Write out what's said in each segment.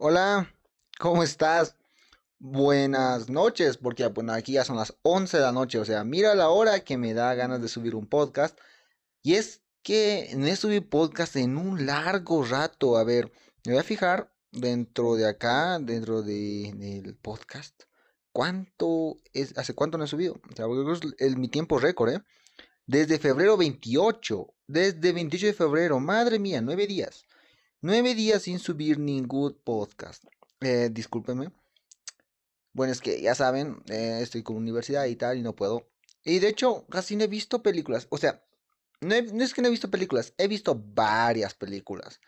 Hola, ¿cómo estás? Buenas noches, porque bueno, aquí ya son las 11 de la noche, o sea, mira la hora que me da ganas de subir un podcast. Y es que no he subido podcast en un largo rato. A ver, me voy a fijar dentro de acá, dentro de, del podcast. ¿Cuánto es? ¿Hace cuánto no he subido? O sea, es mi tiempo récord, ¿eh? Desde febrero 28. Desde 28 de febrero. Madre mía, nueve días. Nueve días sin subir ningún podcast. Eh, discúlpeme. Bueno, es que ya saben, eh, estoy con universidad y tal y no puedo. Y de hecho, casi no he visto películas. O sea, no, no es que no he visto películas, he visto varias películas.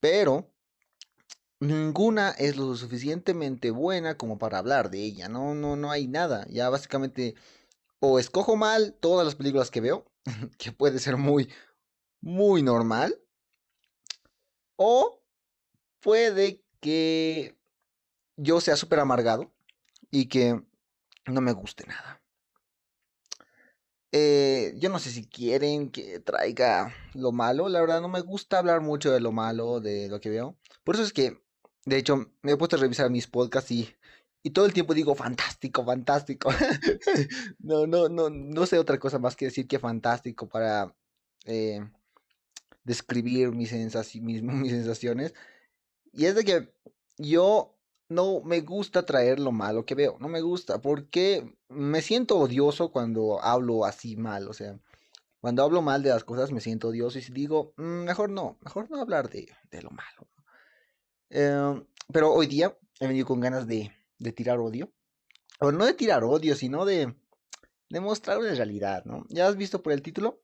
Pero ninguna es lo suficientemente buena como para hablar de ella. No, no, no hay nada. Ya básicamente o escojo mal todas las películas que veo, que puede ser muy, muy normal. O puede que yo sea súper amargado y que no me guste nada. Eh, yo no sé si quieren que traiga lo malo. La verdad no me gusta hablar mucho de lo malo, de lo que veo. Por eso es que, de hecho, me he puesto a revisar mis podcasts y, y todo el tiempo digo fantástico, fantástico. no, no, no, no sé otra cosa más que decir que fantástico para eh, describir mis, mis, sensaciones. Y es de que yo no me gusta traer lo malo que veo. No me gusta porque me siento odioso cuando hablo así mal. O sea, cuando hablo mal de las cosas me siento odioso y digo, mm, mejor no, mejor no hablar de, lo malo. Em, pero hoy día he venido con ganas de, de tirar odio. O no de tirar odio, sino de, de mostrar una realidad, ¿no? Ya has visto por el título.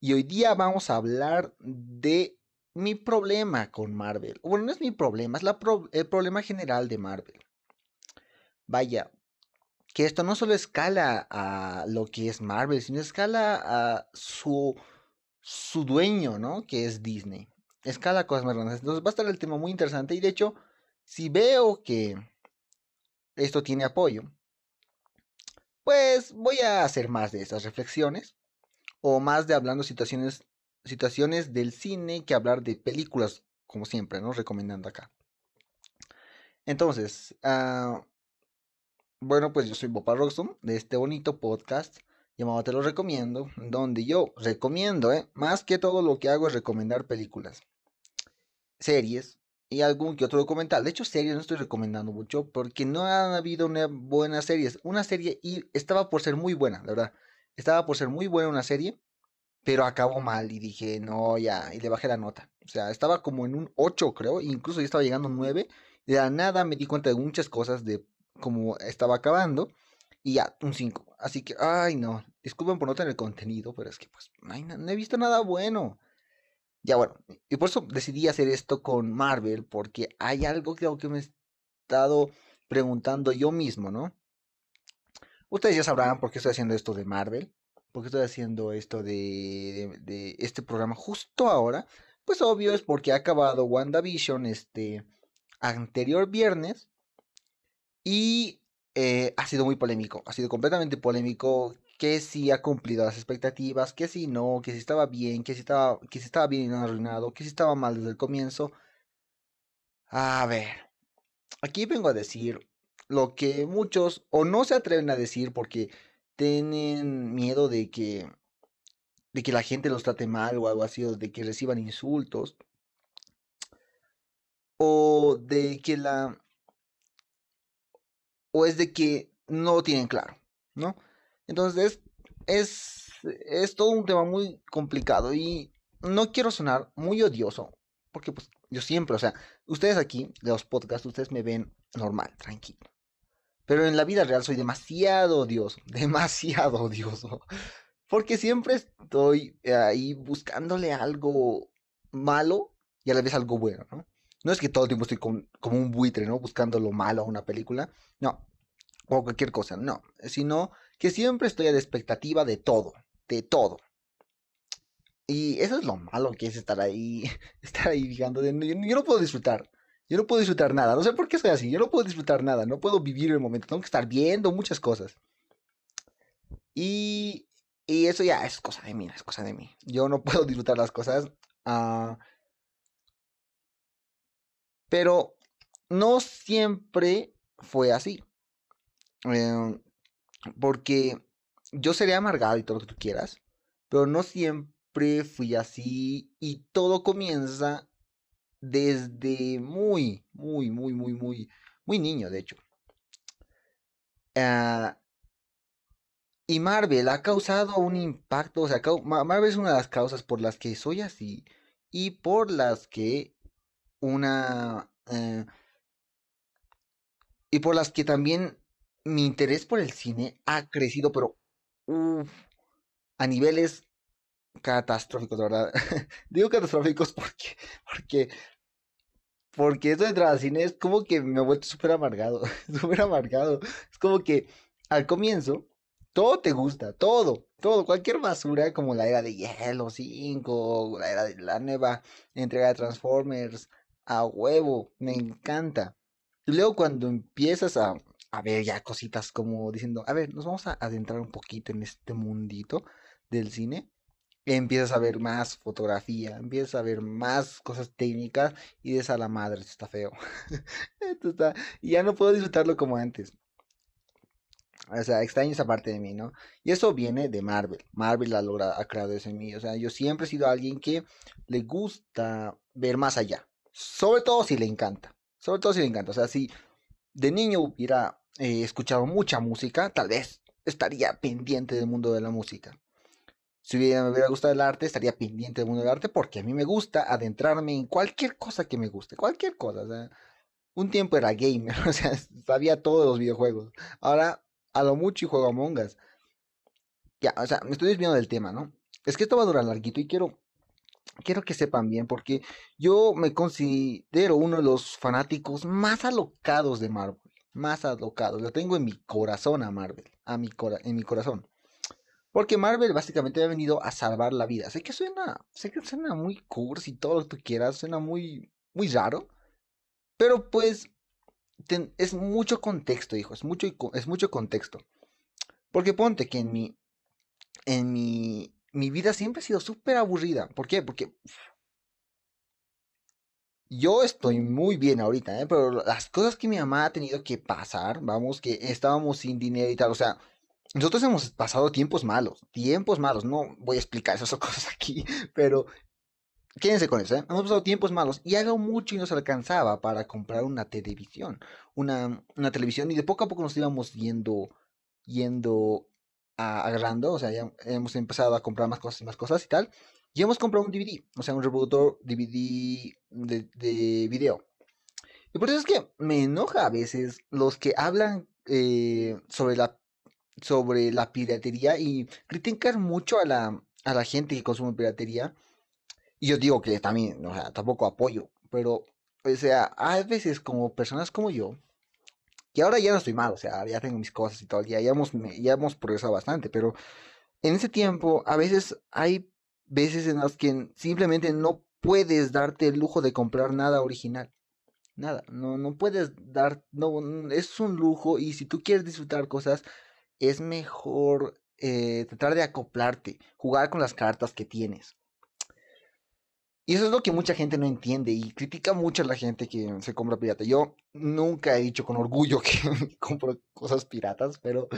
Y hoy día vamos a hablar de mi problema con Marvel. Bueno, no es mi problema, es el problema general de Marvel. Vaya, que esto no solo escala a lo que es Marvel, sino escala a su, su dueño, ¿no? Que es Disney. Escala a cosas más grandes. Entonces va a estar el tema muy interesante. Y de hecho, si veo que esto tiene apoyo, pues voy a hacer más de estas reflexiones o más de hablando situaciones, situaciones del cine que hablar de películas, como siempre, ¿no? Recomendando acá. Entonces, ah, bueno, pues yo soy Bopa de este bonito podcast llamado Te lo recomiendo, donde yo recomiendo, ¿eh? más que todo lo que hago es recomendar películas, series y algún que otro documental. De hecho, series no estoy recomendando mucho porque no han habido una buenas series. Una serie y estaba por ser muy buena, la verdad. Estaba por ser muy buena una serie, pero acabó mal y dije, no, ya, y le bajé la nota. O sea, estaba como en un 8, creo, incluso ya estaba llegando a un 9. De la nada me di cuenta de muchas cosas de cómo estaba acabando y ya, un 5. Así que, ay, no, disculpen por no tener contenido, pero es que pues no, he visto nada bueno. Ya bueno, y por eso decidí hacer esto con Marvel, porque hay algo que, que me he estado preguntando yo mismo, ¿no? Ustedes ya sabrán por qué estoy haciendo esto de Marvel, por qué estoy haciendo esto de, este programa justo ahora. Pues obvio es porque ha acabado WandaVision este anterior viernes y eh, ha sido muy polémico, ha sido completamente polémico que si ha cumplido las expectativas, que si no, que si estaba bien, que si estaba, que si estaba bien y no arruinado, que si estaba mal desde el comienzo. A ver, aquí vengo a decir lo que muchos o no se atreven a decir porque tienen miedo de que de que la gente los trate mal o algo así, o de que reciban insultos, o de que la o es de que no lo tienen claro, ¿no? Entonces es, es todo un tema muy complicado y no quiero sonar muy odioso, porque pues yo siempre, o sea, ustedes aquí, de los podcasts, ustedes me ven normal, tranquilo. Pero en la vida real soy demasiado odioso, demasiado odioso. Porque siempre estoy ahí buscándole algo malo y a la vez algo bueno, ¿no? No es que todo el tiempo estoy como un buitre, ¿no? Buscando lo malo a una película. No. O cualquier cosa, no. Sino que siempre estoy a la expectativa de todo. De todo. Y eso es lo malo que es estar ahí. Estar ahí fijando. yo no puedo disfrutar. Yo no puedo disfrutar nada. No sé por qué soy así. Yo no puedo disfrutar nada. No puedo vivir el momento. Tengo que estar viendo muchas cosas. Y, y eso ya es cosa de mí. Es cosa de mí. Yo no puedo disfrutar las cosas. Uh, pero no siempre fue así. Em, porque yo seré amargado y todo lo que tú quieras, pero no siempre fui así y todo comienza desde muy, muy, muy, muy, muy, muy niño, de hecho. Ah, y Marvel ha causado un impacto, o sea, Marvel es una de las causas por las que soy así y por las que una... Eh, y por las que también mi interés por el cine ha crecido, pero a niveles catastróficos, ¿verdad? Digo catastróficos porque, porque, porque esto de entrar al cine es como que me ha vuelto súper amargado, súper amargado. Es como que al comienzo todo te gusta, todo, todo, cualquier basura como la era de Hielo 5, la era de la nueva entrega de Transformers, a huevo, me encanta. Y luego cuando empiezas a, a ver ya cositas como diciendo, a ver, nos vamos a adentrar un poquito en este mundito del cine. Empiezas a ver más fotografía, empiezas a ver más cosas técnicas y de a la madre, esto está feo. esto está, y ya no puedo disfrutarlo como antes. O sea, extraño esa parte de mí, ¿no? Y eso viene de Marvel. Marvel ha, logrado, ha creado eso en mí. O sea, yo siempre he sido alguien que le gusta ver más allá. Sobre todo si le encanta. Sobre todo si le encanta. O sea, si de niño hubiera eh, escuchado mucha música, tal vez estaría pendiente del mundo de la música. Si hubiera, me hubiera gustado el arte, estaría pendiente del mundo del arte porque a mí me gusta adentrarme en cualquier cosa que me guste, cualquier cosa. Un tiempo era gamer, o sea, sabía todos los videojuegos. Ahora, a lo mucho y juego Among Us. Ya, o sea, me estoy desviando del tema, ¿no? Es que esto va a durar larguito y quiero quiero que sepan bien, porque yo me considero uno de los fanáticos más alocados de Marvel. Más alocados. Lo tengo en mi corazón a Marvel. A mi en mi corazón. Porque Marvel básicamente ha venido a salvar la vida. Sé que suena, sé que suena muy cursi todo lo que tú quieras, suena muy, muy raro. Pero pues es mucho contexto, hijo, es mucho, es mucho contexto. Porque ponte que en mi, en mi mi vida siempre ha sido súper aburrida. ¿Por qué? Porque yo estoy muy bien ahorita, ¿eh? pero las cosas que mi mamá ha tenido que pasar, vamos, que estábamos sin dinero y tal, o sea, nosotros hemos pasado tiempos malos, tiempos malos, no voy a explicar esas cosas aquí, pero quédense con eso, ¿eh? hemos pasado tiempos malos y algo mucho y nos alcanzaba para comprar una televisión, una, una televisión y de poco a poco nos íbamos yendo, yendo agarrando, o sea, ya hemos empezado a comprar más cosas y más cosas y tal. Y hemos comprado un DVD, o sea, un reproductor DVD de, de video. Y por eso es que me enoja a veces los que hablan eh, sobre, la, sobre la piratería y critican mucho a la, a la gente que consume piratería. Y yo digo que también, o sea, tampoco apoyo, pero, o sea, hay veces como personas como yo, y ahora ya no estoy mal, o sea, ya tengo mis cosas y todo, ya, ya, hemos, ya hemos progresado bastante, pero en ese tiempo a veces hay veces en las que simplemente no puedes darte el lujo de comprar nada original. Nada, no, no puedes dar, no, es un lujo y si tú quieres disfrutar cosas, es mejor eh, tratar de acoplarte, jugar con las cartas que tienes. Y eso es lo que mucha gente no entiende y critica mucho a la gente que se compra pirata. Yo nunca he dicho con orgullo que compro cosas piratas, pero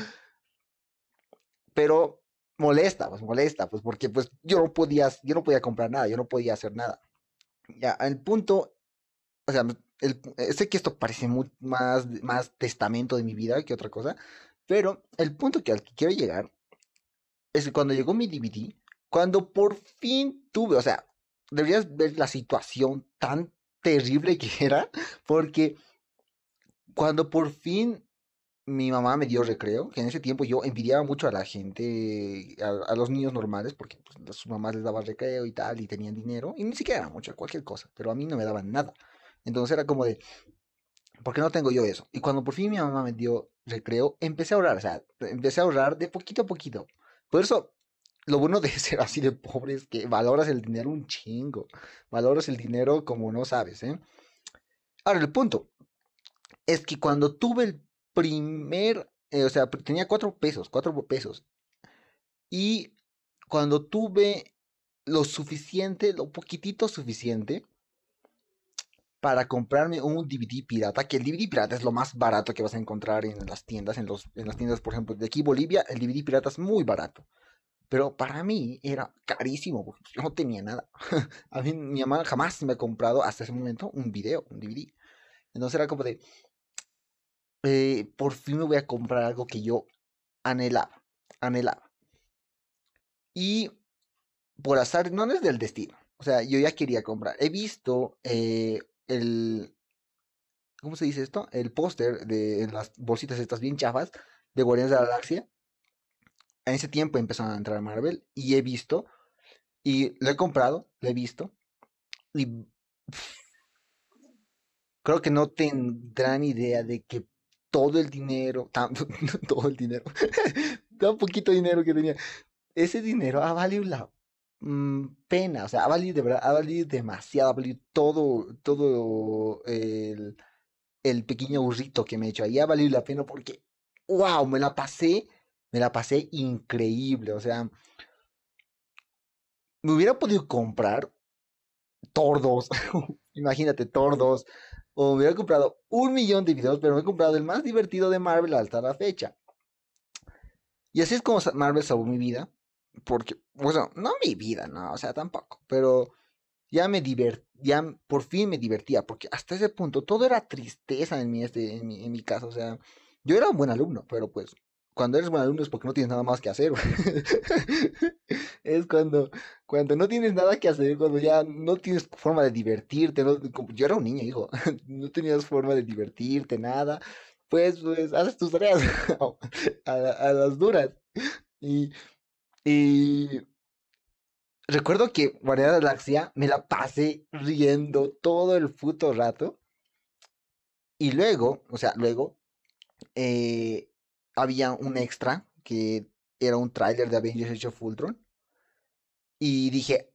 pero molesta, pues molesta, pues porque pues yo no podía yo no podía comprar nada, yo no podía hacer nada. Ya, el punto, o sea, el, sé que esto parece más más testamento de mi vida que otra cosa, pero el punto que al que quiero llegar es que cuando llegó mi DVD, cuando por fin tuve, o sea, deberías ver la situación tan terrible que era, porque cuando por fin mi mamá me dio recreo, que en ese tiempo yo envidiaba mucho a la gente, a, los niños normales, porque pues, sus mamás les daban recreo y tal, y tenían dinero, y ni siquiera era mucho, cualquier cosa, pero a mí no me daban nada. Entonces era como de, ¿por qué no tengo yo eso? Y cuando por fin mi mamá me dio recreo, empecé a ahorrar, o sea, empecé a ahorrar de poquito a poquito. Por eso lo bueno de ser así de pobre es que valoras el dinero un chingo. Valoras el dinero como no sabes, ¿eh? Ahora, el punto es que cuando tuve el primer, eh, o sea, tenía cuatro pesos, cuatro pesos. Y cuando tuve lo suficiente, lo poquitito suficiente, para comprarme un DVD pirata, que el DVD pirata es lo más barato que vas a encontrar en las tiendas, en, los, en las tiendas, por ejemplo, de aquí Bolivia, el DVD pirata es muy barato. Pero para mí era carísimo, porque yo no tenía nada. a mí mi mamá jamás me ha comprado hasta ese momento un video, un DVD. Entonces era como de, eh, por fin me voy a comprar algo que yo anhelaba, anhelaba. Y por azar, no es del destino. O sea, yo ya quería comprar. He visto eh, el, ¿cómo se dice esto? El póster de las bolsitas estas bien chafas de Guardianes de la Galaxia. En ese tiempo empezaron a entrar a Marvel y he visto y lo he comprado, lo he visto y creo que no tendrán idea de que todo el dinero, todo el dinero, tan poquito dinero que tenía, ese dinero ha valido la mm, pena, o sea, ha valido ha valido demasiado, ha valido todo, todo el, el pequeño burrito que me he hecho ahí, ha valido la pena porque, wow, me la pasé, me la pasé increíble, o sea, me hubiera podido comprar tordos, imagínate, tordos, o me hubiera comprado un millón de videos, pero me he comprado el más divertido de Marvel hasta la fecha. Y así es como Marvel salvó mi vida. Porque, bueno, no mi vida, no, o sea, tampoco. Pero ya me divert, ya por fin me divertía. Porque hasta ese punto todo era tristeza en mi, este, en mi, en mi caso. O sea, yo era un buen alumno, pero pues cuando eres buen alumno es porque no tienes nada más que hacer. es cuando, cuando no tienes nada que hacer, cuando ya no tienes forma de divertirte. yo era un niño, hijo. no tenías forma de divertirte, nada. Pues, pues, haces tus tareas a, a, las duras. Y, y recuerdo que Guardia de la Galaxia me la pasé riendo todo el puto rato. Y luego, o sea, luego, eh, había un extra que era un tráiler de Avengers Age of. Y dije,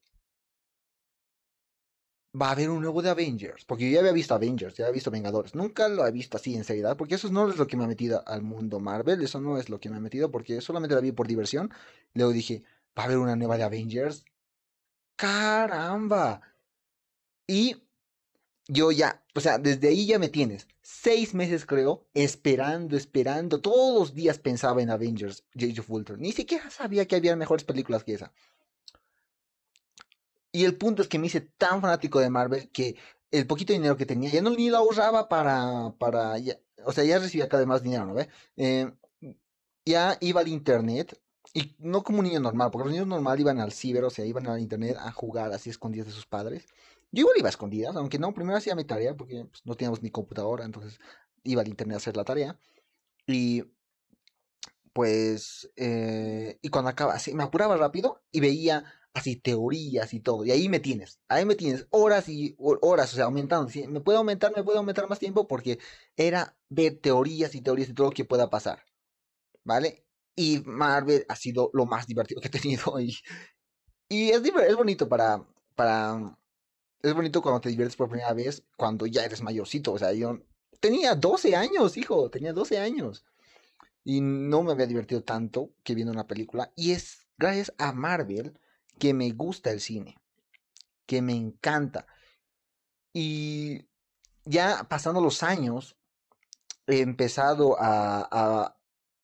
va a haber un nuevo de Avengers. Porque yo ya había visto Avengers, ya había visto Vengadores. Nunca lo he visto así en seriedad. Porque eso no es lo que me ha metido al mundo Marvel. Eso no es lo que me ha metido. Porque solamente la vi por diversión. Luego dije, va a haber una nueva de Avengers. Caramba. Y yo ya, o sea, desde ahí ya me tienes. Seis meses creo, esperando, esperando. Todos los días pensaba en Avengers, Age of Ultron. Ni siquiera sabía que había mejores películas que esa. Y el punto es que me hice tan fanático de Marvel que el poquito dinero que tenía ya no ni lo ahorraba para, para, o sea, ya recibía cada vez más dinero, ¿no ve? Eh, ya iba al internet y no como un niño normal, porque los niños normales iban al ciber, o sea, iban al internet a jugar así escondidos de sus padres. Yo igual iba a escondidas, aunque no, primero hacía mi tarea porque pues, no teníamos ni computadora, entonces iba al internet a hacer la tarea. Y pues, eh, y cuando acaba, así, me apuraba rápido y veía así teorías y todo. Y ahí me tienes, ahí me tienes horas y horas, o sea, aumentando. Me puede aumentar, me puede aumentar más tiempo porque era ver teorías y teorías de todo lo que pueda pasar. ¿Vale? Y Marvel ha sido lo más divertido que he tenido. Y, y es, es bonito para, para es bonito cuando te diviertes por primera vez, cuando ya eres mayorcito. O sea, yo tenía 12 años, hijo, tenía 12 años. Y no me había divertido tanto que viendo una película. Y es gracias a Marvel que me gusta el cine. Que me encanta. Y ya pasando los años, he empezado a,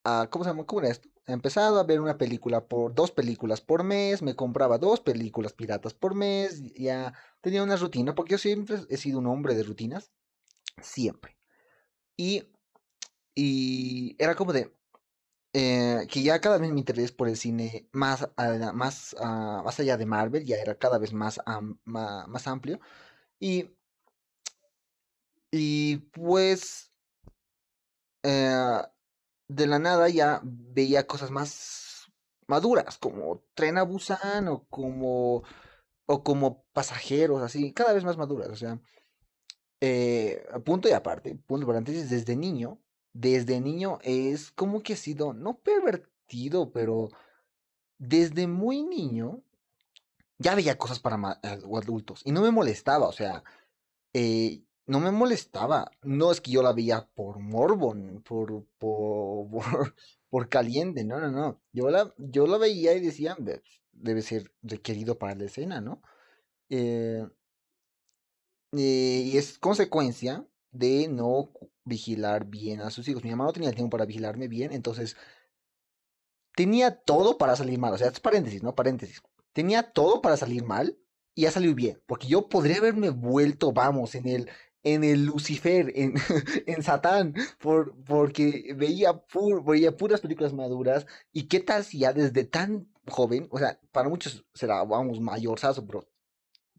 a, ¿cómo se llama? ¿Cómo era esto? He empezado a ver una película por dos películas por mes, me compraba dos películas piratas por mes, ya tenía una rutina, porque yo siempre he sido un hombre de rutinas, siempre. Y, y era como de eh, que ya cada vez mi interés por el cine más, más, ah, más allá de Marvel ya era cada vez más, más, amplio. Y, y pues eh, de la nada ya veía cosas más maduras, como Tren a Busan o como, o como pasajeros, así, cada vez más maduras, o sea, eh, punto y aparte, punto paréntesis, desde niño, desde niño es como que he sido, no pervertido, pero desde muy niño ya veía cosas para adultos y no me molestaba, o sea, eh, no me molestaba. No es que yo la veía por morbo, por, por, por, caliente, no, no, no. Yo la, yo la veía y decía, debe ser requerido para la escena, ¿no? Eh, eh, y es consecuencia de no vigilar bien a sus hijos. Mi mamá no tenía el tiempo para vigilarme bien, entonces tenía todo para salir mal. O sea, es paréntesis, ¿no? Paréntesis. Tenía todo para salir mal y ha salido bien. Porque yo podría haberme vuelto, vamos, en el, en el Lucifer, en, en Satán, por, porque veía, veía puras películas maduras. ¿Y qué tal si ya desde tan joven, o sea, para muchos será, vamos, mayor, Pero,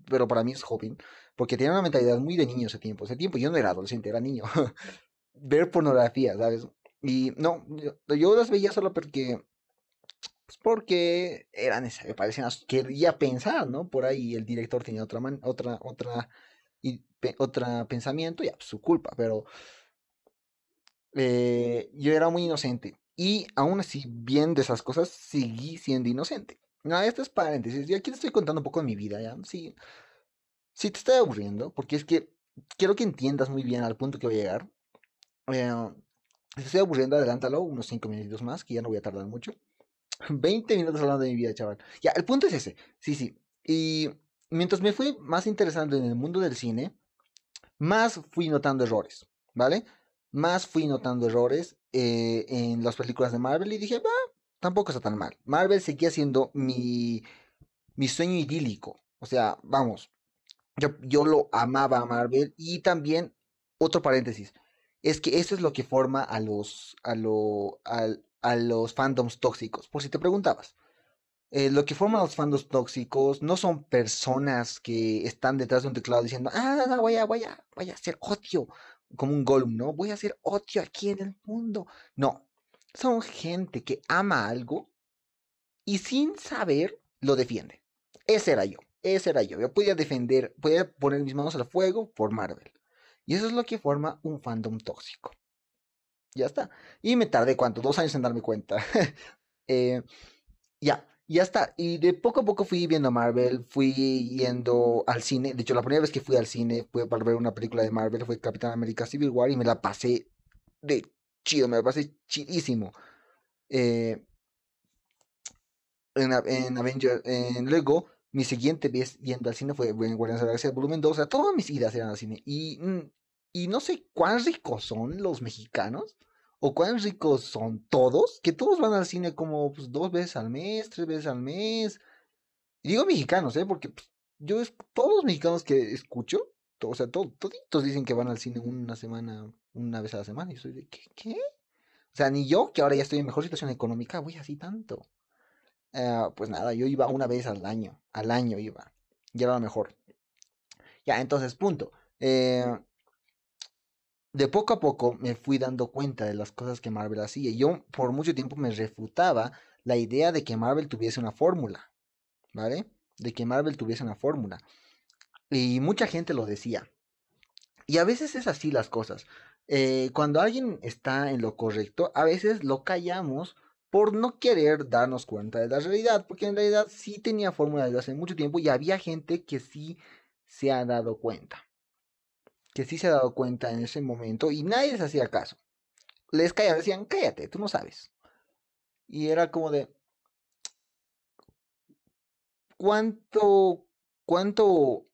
pero para mí es joven, porque tenía una mentalidad muy de niño ese tiempo. Ese tiempo yo no era adolescente, era niño. Ver pornografía, ¿sabes? Y no, yo, las veía solo porque pues porque era necesario, parecían, quería pensar, ¿no? Por ahí el director tenía otra, man, otra, otra y otra pensamiento, ya, pues, su culpa, pero eh, yo era muy inocente. Y aún así, viendo esas cosas, seguí siendo inocente. No, esto es paréntesis. Y aquí te estoy contando un poco de mi vida, ¿ya? Sí, sí te estoy aburriendo, porque es que quiero que entiendas muy bien al punto que voy a llegar. Eh, te estoy aburriendo, adelántalo, unos 5 minutos más, que ya no voy a tardar mucho. 20 minutos hablando de mi vida, chaval. Ya, el punto es ese. Sí, sí. Y mientras me fui más interesando en el mundo del cine, más fui notando errores, ¿vale? Más fui notando errores eh, en las películas de Marvel y dije, va, tampoco está tan mal. Marvel seguía siendo mi, mi sueño idílico. O sea, vamos, yo, lo amaba a Marvel y también, otro paréntesis, es que eso es lo que forma a los, a, lo, a los fandoms tóxicos, por si te preguntabas. Eh, lo que forman los fandoms tóxicos no son personas que están detrás de un teclado diciendo, ah, no, voy a, voy a, voy a hacer odio, como un Gollum, ¿no? Voy a hacer odio aquí en el mundo. No, son gente que ama algo y sin saber lo defiende. Ese era yo, ese era yo. Yo podía defender, podía poner mis manos al fuego por Marvel. Y eso es lo que forma un fandom tóxico. Ya está. Y me tardé, ¿cuánto? Dos años en darme cuenta. eh, ya ya está. Y de poco a poco fui viendo Marvel, fui yendo al cine. De hecho, la primera vez que fui al cine fue para ver una película de Marvel, fue Capitán América Civil War y me la pasé de chido, me la pasé chidísimo. Eh, en, en en luego, mi siguiente vez yendo al cine fue en Guardianes de la Galaxia Volumen 2. O sea, todas mis idas eran al cine. Y, mm, y no sé cuán ricos son los mexicanos o cuán ricos son todos, que todos van al cine como pues, dos veces al mes, tres veces al mes. Y digo mexicanos, ¿eh? Porque pues, yo, todos los mexicanos que escucho, o sea, todos dicen que van al cine una semana, una vez a la semana. Y soy de, ¿qué? ¿qué? O sea, ni yo, que ahora ya estoy en mejor situación económica, voy así tanto. Eh, pues nada, yo iba una vez al año, al año iba. Y era lo mejor. Ya, entonces, punto. Eh, de poco a poco me fui dando cuenta de las cosas que Marvel hacía. Yo por mucho tiempo me refutaba la idea de que Marvel tuviese una fórmula, ¿vale? De que Marvel tuviese una fórmula. Y mucha gente lo decía. Y a veces es así las cosas. Eh, cuando alguien está en lo correcto, a veces lo callamos por no querer darnos cuenta de la realidad, porque en realidad sí tenía fórmula desde hace mucho tiempo y había gente que sí se ha dado cuenta que sí se ha dado cuenta en ese momento y nadie les hacía caso. Les callaban, decían, cállate, tú no sabes. Y era como de, ¿cuánto, cuánto,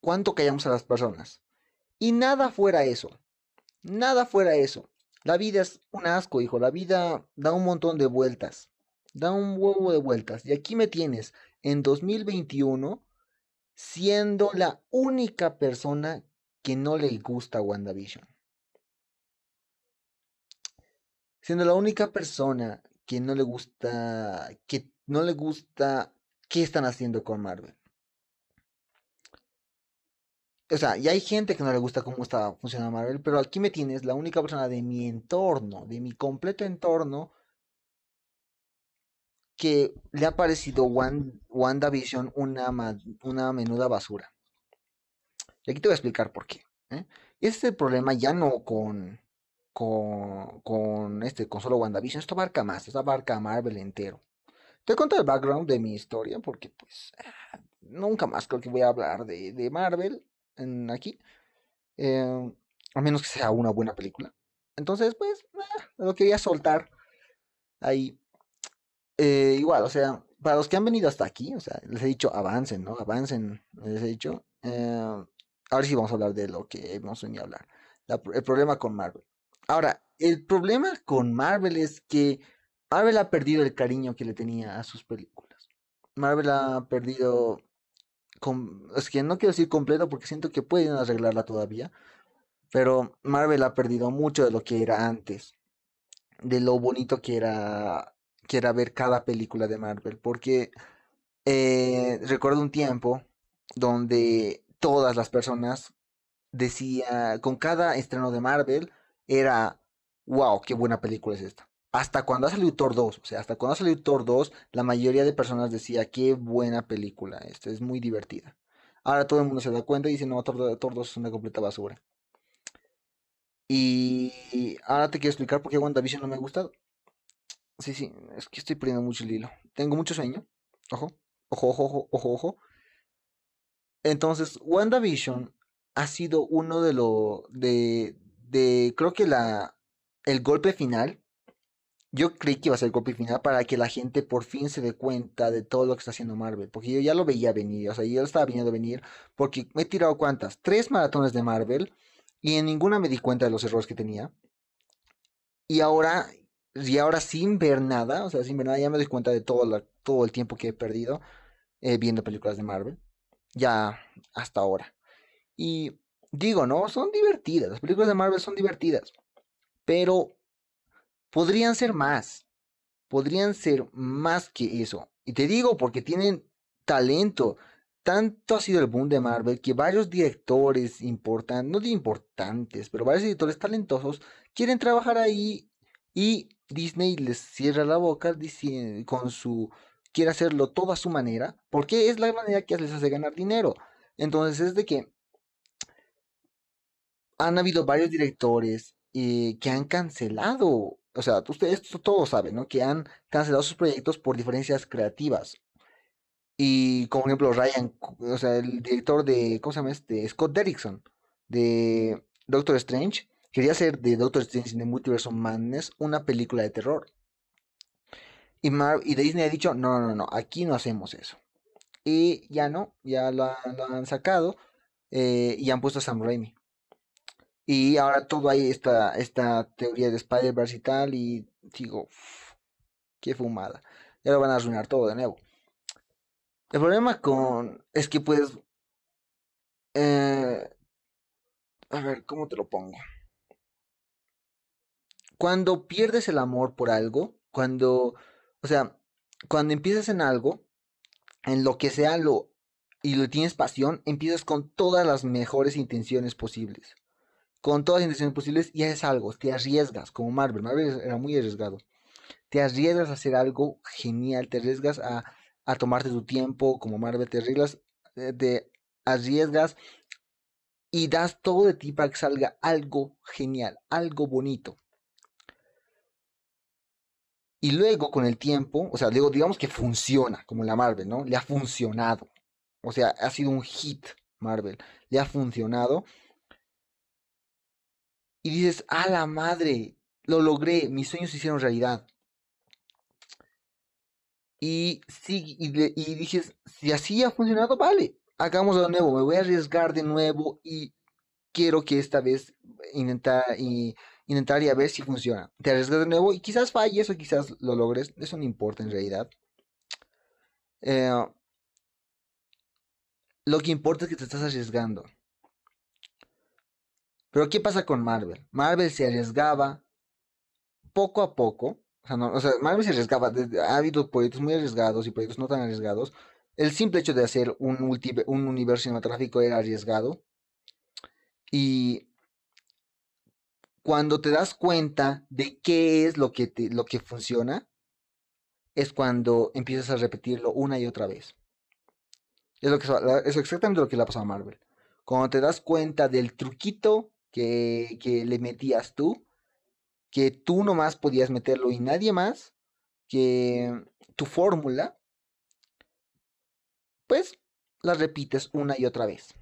cuánto callamos a las personas? Y nada fuera eso, nada fuera eso. La vida es un asco, hijo, la vida da un montón de vueltas, da un huevo de vueltas. Y aquí me tienes, en 2021, siendo la única persona que no le gusta WandaVision. Siendo la única persona que no le gusta, que no le gusta qué están haciendo con Marvel. O sea, y hay gente que no le gusta cómo está funcionando Marvel, pero aquí me tienes la única persona de mi entorno, de mi completo entorno, que le ha parecido WandaVision una, una menuda basura. Y aquí te voy a explicar por qué. ¿eh? Este es el problema ya no con, con, con, este, con solo WandaVision. Esto abarca más, esto abarca a Marvel entero. Te cuento el background de mi historia porque pues ah, nunca más creo que voy a hablar de, de Marvel en, aquí. Eh, a menos que sea una buena película. Entonces, pues, ah, lo quería soltar ahí. Eh, igual, o sea, para los que han venido hasta aquí, o sea, les he dicho avancen, ¿no? Avancen, les he dicho. Eh, ahora sí vamos a hablar de lo que hemos venido a hablar. el problema con Marvel. Ahora, el problema con Marvel es que Marvel ha perdido el cariño que le tenía a sus películas. Marvel ha perdido, es que no quiero decir completo porque siento que pueden arreglarla todavía, pero Marvel ha perdido mucho de lo que era antes, de lo bonito que era, que era ver cada película de Marvel, porque eh, recuerdo un tiempo donde todas las personas decía, con cada estreno de Marvel, era, wow, qué buena película es esta. Hasta cuando ha salido Thor 2, o sea, hasta cuando ha salido Thor 2, la mayoría de personas decía, qué buena película, esta es muy divertida. Ahora todo el mundo se da cuenta y dice, no, Thor, 2 es una completa basura. Y ahora te quiero explicar por qué WandaVision no me ha gustado. Sí, sí, es que estoy perdiendo mucho el hilo. Tengo mucho sueño. Ojo, ojo, ojo, ojo, ojo, ojo. Entonces, WandaVision ha sido uno de los de, de creo que la el golpe final yo creí que iba a ser el golpe final para que la gente por fin se dé cuenta de todo lo que está haciendo Marvel, porque yo ya lo veía venir, o sea, yo lo estaba viendo venir, porque me he tirado cuántas, tres maratones de Marvel y en ninguna me di cuenta de los errores que tenía. Y ahora, y ahora sin ver nada, o sea, sin ver nada, ya me doy cuenta de todo, todo el tiempo que he perdido eh, viendo películas de Marvel, ya hasta ahora. Y digo, ¿no? Son divertidas. Las películas de Marvel son divertidas. Pero podrían ser más. Podrían ser más que eso. Y te digo porque tienen talento. Tanto ha sido el boom de Marvel que varios directores importantes, no de importantes, pero varios directores talentosos quieren trabajar ahí y Disney les cierra la boca con su quiere hacerlo todo a su manera, porque es la manera que les hace ganar dinero. Entonces es de que han habido varios directores eh, que han cancelado, o sea, ustedes todos saben, ¿no? Que han cancelado sus proyectos por diferencias creativas. Y como ejemplo Ryan, o sea, el director de, ¿cómo se llama este? Scott Derrickson, de Doctor Strange, quería hacer de Doctor Strange in the Multiverse of Madness una película de terror. Y, Mar y Disney ha dicho, no, no, no, aquí no hacemos eso. Y ya no, ya lo, han sacado eh, y han puesto a Sam Raimi. Y ahora todo ahí está esta teoría de Spider-Verse y tal, y digo, qué fumada. Ya lo van a arruinar todo de nuevo. El problema con es que pues eh, a ver, ¿cómo te lo pongo? Cuando pierdes el amor por algo, cuando, o sea, cuando empiezas en algo, en lo que sea lo y lo tienes pasión, empiezas con todas las mejores intenciones posibles con todas las intenciones posibles y haces algo, te arriesgas, como Marvel, Marvel era muy arriesgado, te arriesgas a hacer algo genial, te arriesgas a, tomarte tu tiempo, como Marvel, te arriesgas, eh, te arriesgas y das todo de ti para que salga algo genial, algo bonito. Y luego con el tiempo, o sea, digamos que funciona, como la Marvel, ¿no? Le ha funcionado. O sea, ha sido un hit Marvel. Le ha funcionado y dices, a la madre, lo logré, mis sueños se hicieron realidad. Y, sí, y, dices, si así ha funcionado, vale, hagamos de nuevo, me voy a arriesgar de nuevo y quiero que esta vez intentar y intentar y a ver si funciona. Te arriesgas de nuevo y quizás falles o quizás lo logres, eso no importa en realidad. Eh, lo que importa es que te estás arriesgando. Pero ¿qué pasa con Marvel? Marvel se arriesgaba poco a poco. O sea, Marvel se arriesgaba. Ha habido proyectos muy arriesgados y proyectos no tan arriesgados. El simple hecho de hacer un, un universo cinematográfico era arriesgado. Y cuando te das cuenta de qué es lo que, lo que funciona, es cuando empiezas a repetirlo una y otra vez. Es, lo que, es exactamente lo que le ha pasado a Marvel. Cuando te das cuenta del truquito que, le metías tú, que tú nomás podías meterlo y nadie más, que tu fórmula, pues la repites una y otra vez.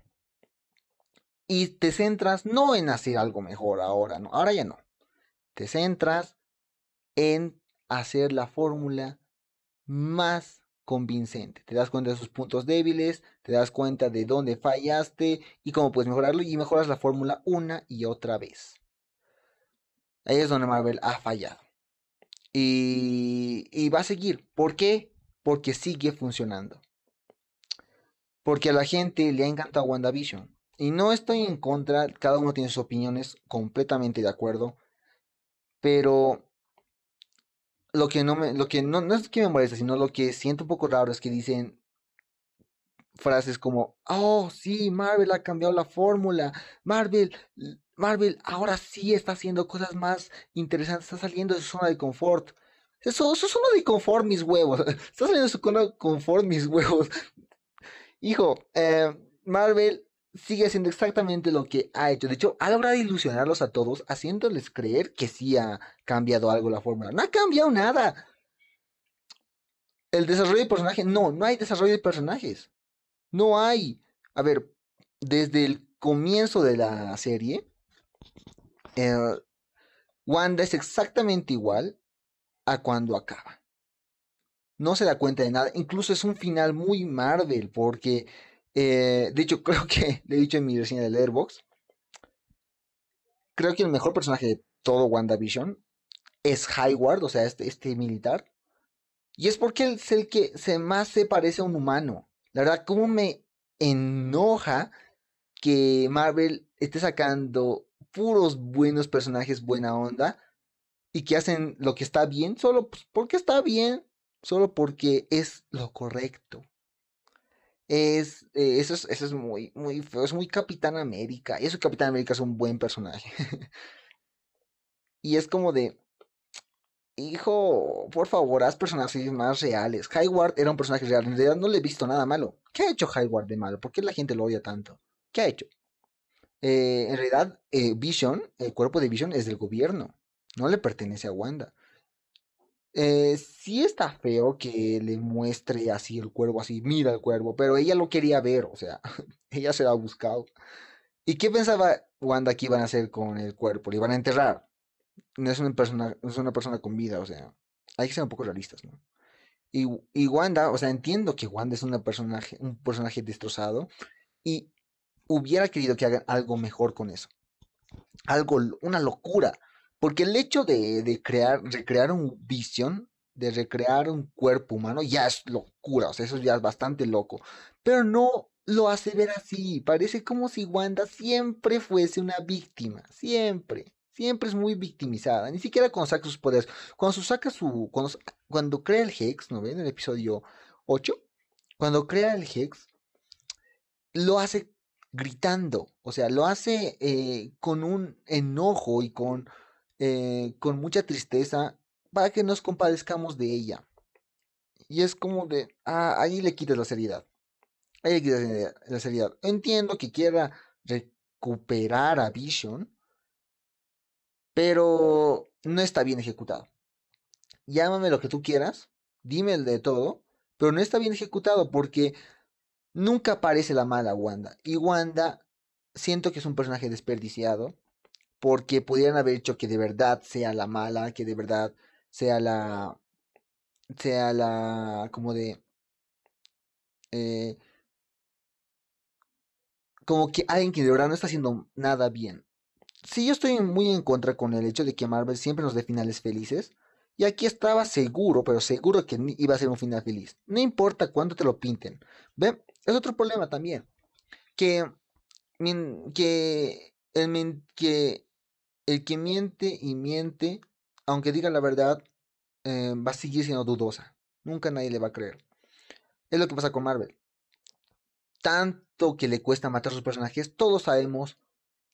Y te centras no en hacer algo mejor ahora, no, ahora ya no. Te centras en hacer la fórmula más convincente. Te das cuenta de sus puntos débiles, te das cuenta de dónde fallaste y cómo puedes mejorarlo y mejoras la fórmula una y otra vez. Ahí es donde Marvel ha fallado. Y, y va a seguir. ¿Por qué? Porque sigue funcionando. Porque a la gente le ha encantado WandaVision. Y no estoy en contra, cada uno tiene sus opiniones, completamente de acuerdo. Pero lo que no me, lo que no, no es que me molesta, sino lo que siento un poco raro es que dicen frases como, oh, sí, Marvel ha cambiado la fórmula, Marvel, Marvel ahora sí está haciendo cosas más interesantes, está saliendo de su zona de confort. Eso, eso es zona de confort, mis huevos. Está saliendo de su zona de confort, mis huevos. Hijo, eh, Marvel sigue haciendo exactamente lo que ha hecho. De hecho, ha logrado ilusionarlos a todos, haciéndoles creer que sí ha cambiado algo la fórmula. No ha cambiado nada. El desarrollo de personajes, no, no hay desarrollo de personajes. No hay. A ver, desde el comienzo de la serie, eh, Wanda es exactamente igual a cuando acaba. No se da cuenta de nada. Incluso es un final muy Marvel, porque eh, de hecho, creo que le he dicho en mi reseña del Airbox. Creo que el mejor personaje de todo WandaVision es Highward, o sea, este, este militar. Y es porque él es el que se más se parece a un humano. La verdad, cómo me enoja que Marvel esté sacando puros buenos personajes buena onda y que hacen lo que está bien solo pues, porque está bien, solo porque es lo correcto. Es, eh, eso es, eso es muy, muy feo, es muy Capitán América. Y eso Capitán América es un buen personaje. y es como de, hijo, por favor, haz personajes más reales. Highward era un personaje real, en realidad no le he visto nada malo. ¿Qué ha hecho Highward de malo? ¿Por qué la gente lo odia tanto? ¿Qué ha hecho? Eh, en realidad, eh, Vision, el cuerpo de Vision es del gobierno, no le pertenece a Wanda. Eh, sí está feo que le muestre así el cuervo, así, mira el cuervo, pero ella lo quería ver, o sea, ella se lo ha buscado. ¿Y qué pensaba Wanda que iban a hacer con el cuerpo? ¿Le iban a enterrar? No es una persona, es una persona con vida, o sea, hay que ser un poco realistas, ¿no? Y, y Wanda, o sea, entiendo que Wanda es una personaje, un personaje destrozado y hubiera querido que hagan algo mejor con eso. Algo, una locura. Porque el hecho de, crear, recrear un visión, de recrear un cuerpo humano, ya es locura, o sea, eso ya es bastante loco. Pero no lo hace ver así, parece como si Wanda siempre fuese una víctima, siempre. Siempre es muy victimizada, ni siquiera cuando saca sus poderes. Cuando saca su. Cuando, cuando crea el Hex, ¿no ven? En el episodio 8. Cuando crea el Hex, lo hace gritando. O sea, lo hace eh, con un enojo y con eh, con mucha tristeza para que nos compadezcamos de ella. Y es como de, ah, ahí le quitas la seriedad. Ahí le quitas la seriedad. Entiendo que quiera recuperar a Vision, pero no está bien ejecutado. Llámame lo que tú quieras, dime el de todo, pero no está bien ejecutado porque nunca aparece la mala Wanda. Y Wanda siento que es un personaje desperdiciado porque pudieran haber hecho que de verdad sea la mala, que de verdad sea la, sea la, como de, eh, como que alguien que de verdad no está haciendo nada bien. Sí, yo estoy muy en contra con el hecho de que Marvel siempre nos dé finales felices. Y aquí estaba seguro, pero seguro que iba a ser un final feliz. No importa cuánto te lo pinten. ¿Ven? Es otro problema también. Que, que, que el que miente y miente, aunque diga la verdad, eh, va a seguir siendo dudosa. Nunca nadie le va a creer. Es lo que pasa con Marvel. Tanto que le cuesta matar a sus personajes, todos sabemos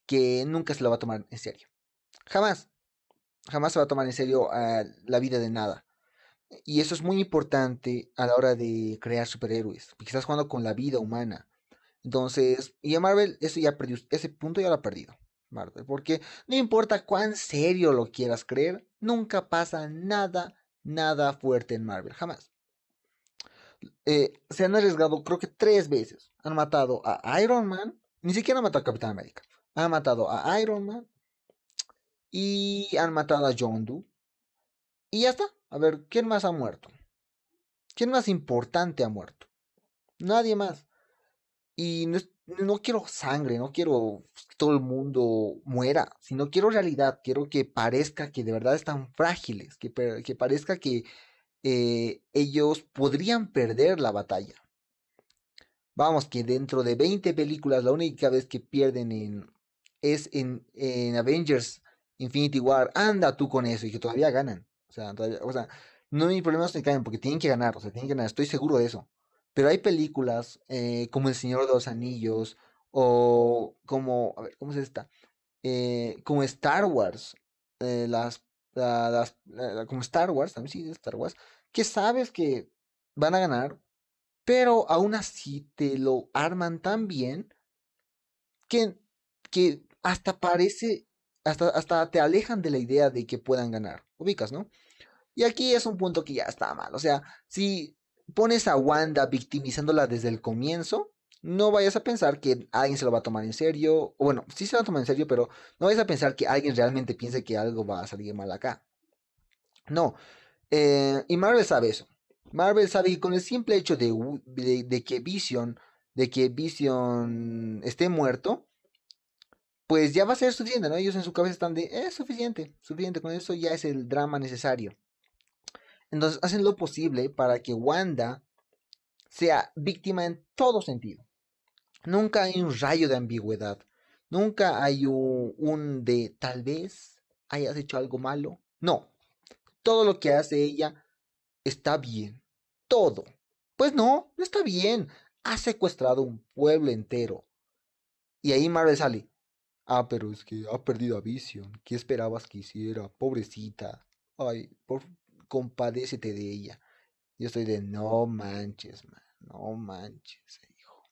que nunca se lo va a tomar en serio. Jamás. Jamás se va a tomar en serio la vida de nada. Y eso es muy importante a la hora de crear superhéroes. Porque estás jugando con la vida humana. Entonces, y a Marvel, eso ya ese punto ya lo ha perdido. Marvel, porque no importa cuán serio lo quieras creer, nunca pasa nada, nada fuerte en Marvel, jamás. Eh, se han arriesgado, creo que tres veces. Han matado a Iron Man, ni siquiera han matado a Capitán América. Han matado a Iron Man y han matado a John Doe. Y ya está. A ver, ¿quién más ha muerto? ¿Quién más importante ha muerto? Nadie más. Y no, quiero sangre, no quiero que todo el mundo muera, sino quiero realidad, quiero que parezca que de verdad están frágiles, que, que parezca que eh, ellos podrían perder la batalla. Vamos, que dentro de 20 películas la única vez que pierden en, es en, en Avengers Infinity War. Anda tú con eso y que todavía ganan. O sea, o sea no hay problemas que caen porque tienen que ganar, o sea, tienen que ganar, estoy seguro de eso. Pero hay películas eh, como El Señor de los Anillos o como, a ver, ¿cómo es esta? Eh, como Star Wars, eh, las, las, como Star Wars, también sí, Star Wars, que sabes que van a ganar, pero aún así te lo arman tan bien que, que hasta parece, hasta, hasta te alejan de la idea de que puedan ganar. Ubicas, ¿no? Y aquí es un punto que ya está mal. O sea, si pones a Wanda victimizándola desde el comienzo, no vayas a pensar que alguien se lo va a tomar en serio. Bueno, sí se va a tomar en serio, pero no vayas a pensar que alguien realmente piense que algo va a salir mal acá. No. Eh, y Marvel sabe eso. Marvel sabe que con el simple hecho de, de, que Vision, de que Vision esté muerto, pues ya va a ser suficiente, ¿no? Ellos en su cabeza están de, es suficiente, suficiente, con eso ya es el drama necesario. Entonces hacen lo posible para que Wanda sea víctima en todo sentido. Nunca hay un rayo de ambigüedad. Nunca hay un, de tal vez hayas hecho algo malo. No. Todo lo que hace ella está bien. Todo. Pues no, no está bien. Ha secuestrado un pueblo entero. Y ahí Marvel sale. Ah, pero es que ha perdido a Vision. ¿Qué esperabas que hiciera? Pobrecita. Ay, por, compadécete de ella. Yo estoy de no manches, man, no manches, hijo.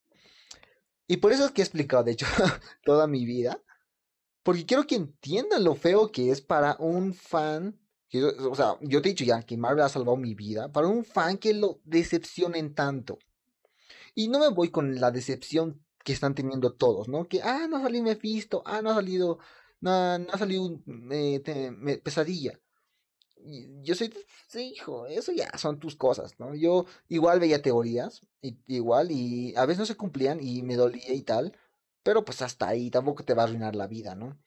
Y por eso es que he explicado, de hecho, toda mi vida. Porque quiero que entiendan lo feo que es para un fan. o sea, yo te he dicho ya que Marvel ha salvado mi vida. Para un fan que lo decepcionen tanto. Y no me voy con la decepción que están teniendo todos, ¿no? Que, ah, no ha salido Mephisto, ah, no ha salido, no, ha salido eh, pesadilla yo soy, sí, hijo, eso ya son tus cosas, ¿no? Yo igual veía teorías, igual, y a veces no se cumplían y me dolía y tal, pero pues hasta ahí tampoco te va a arruinar la vida, ¿no?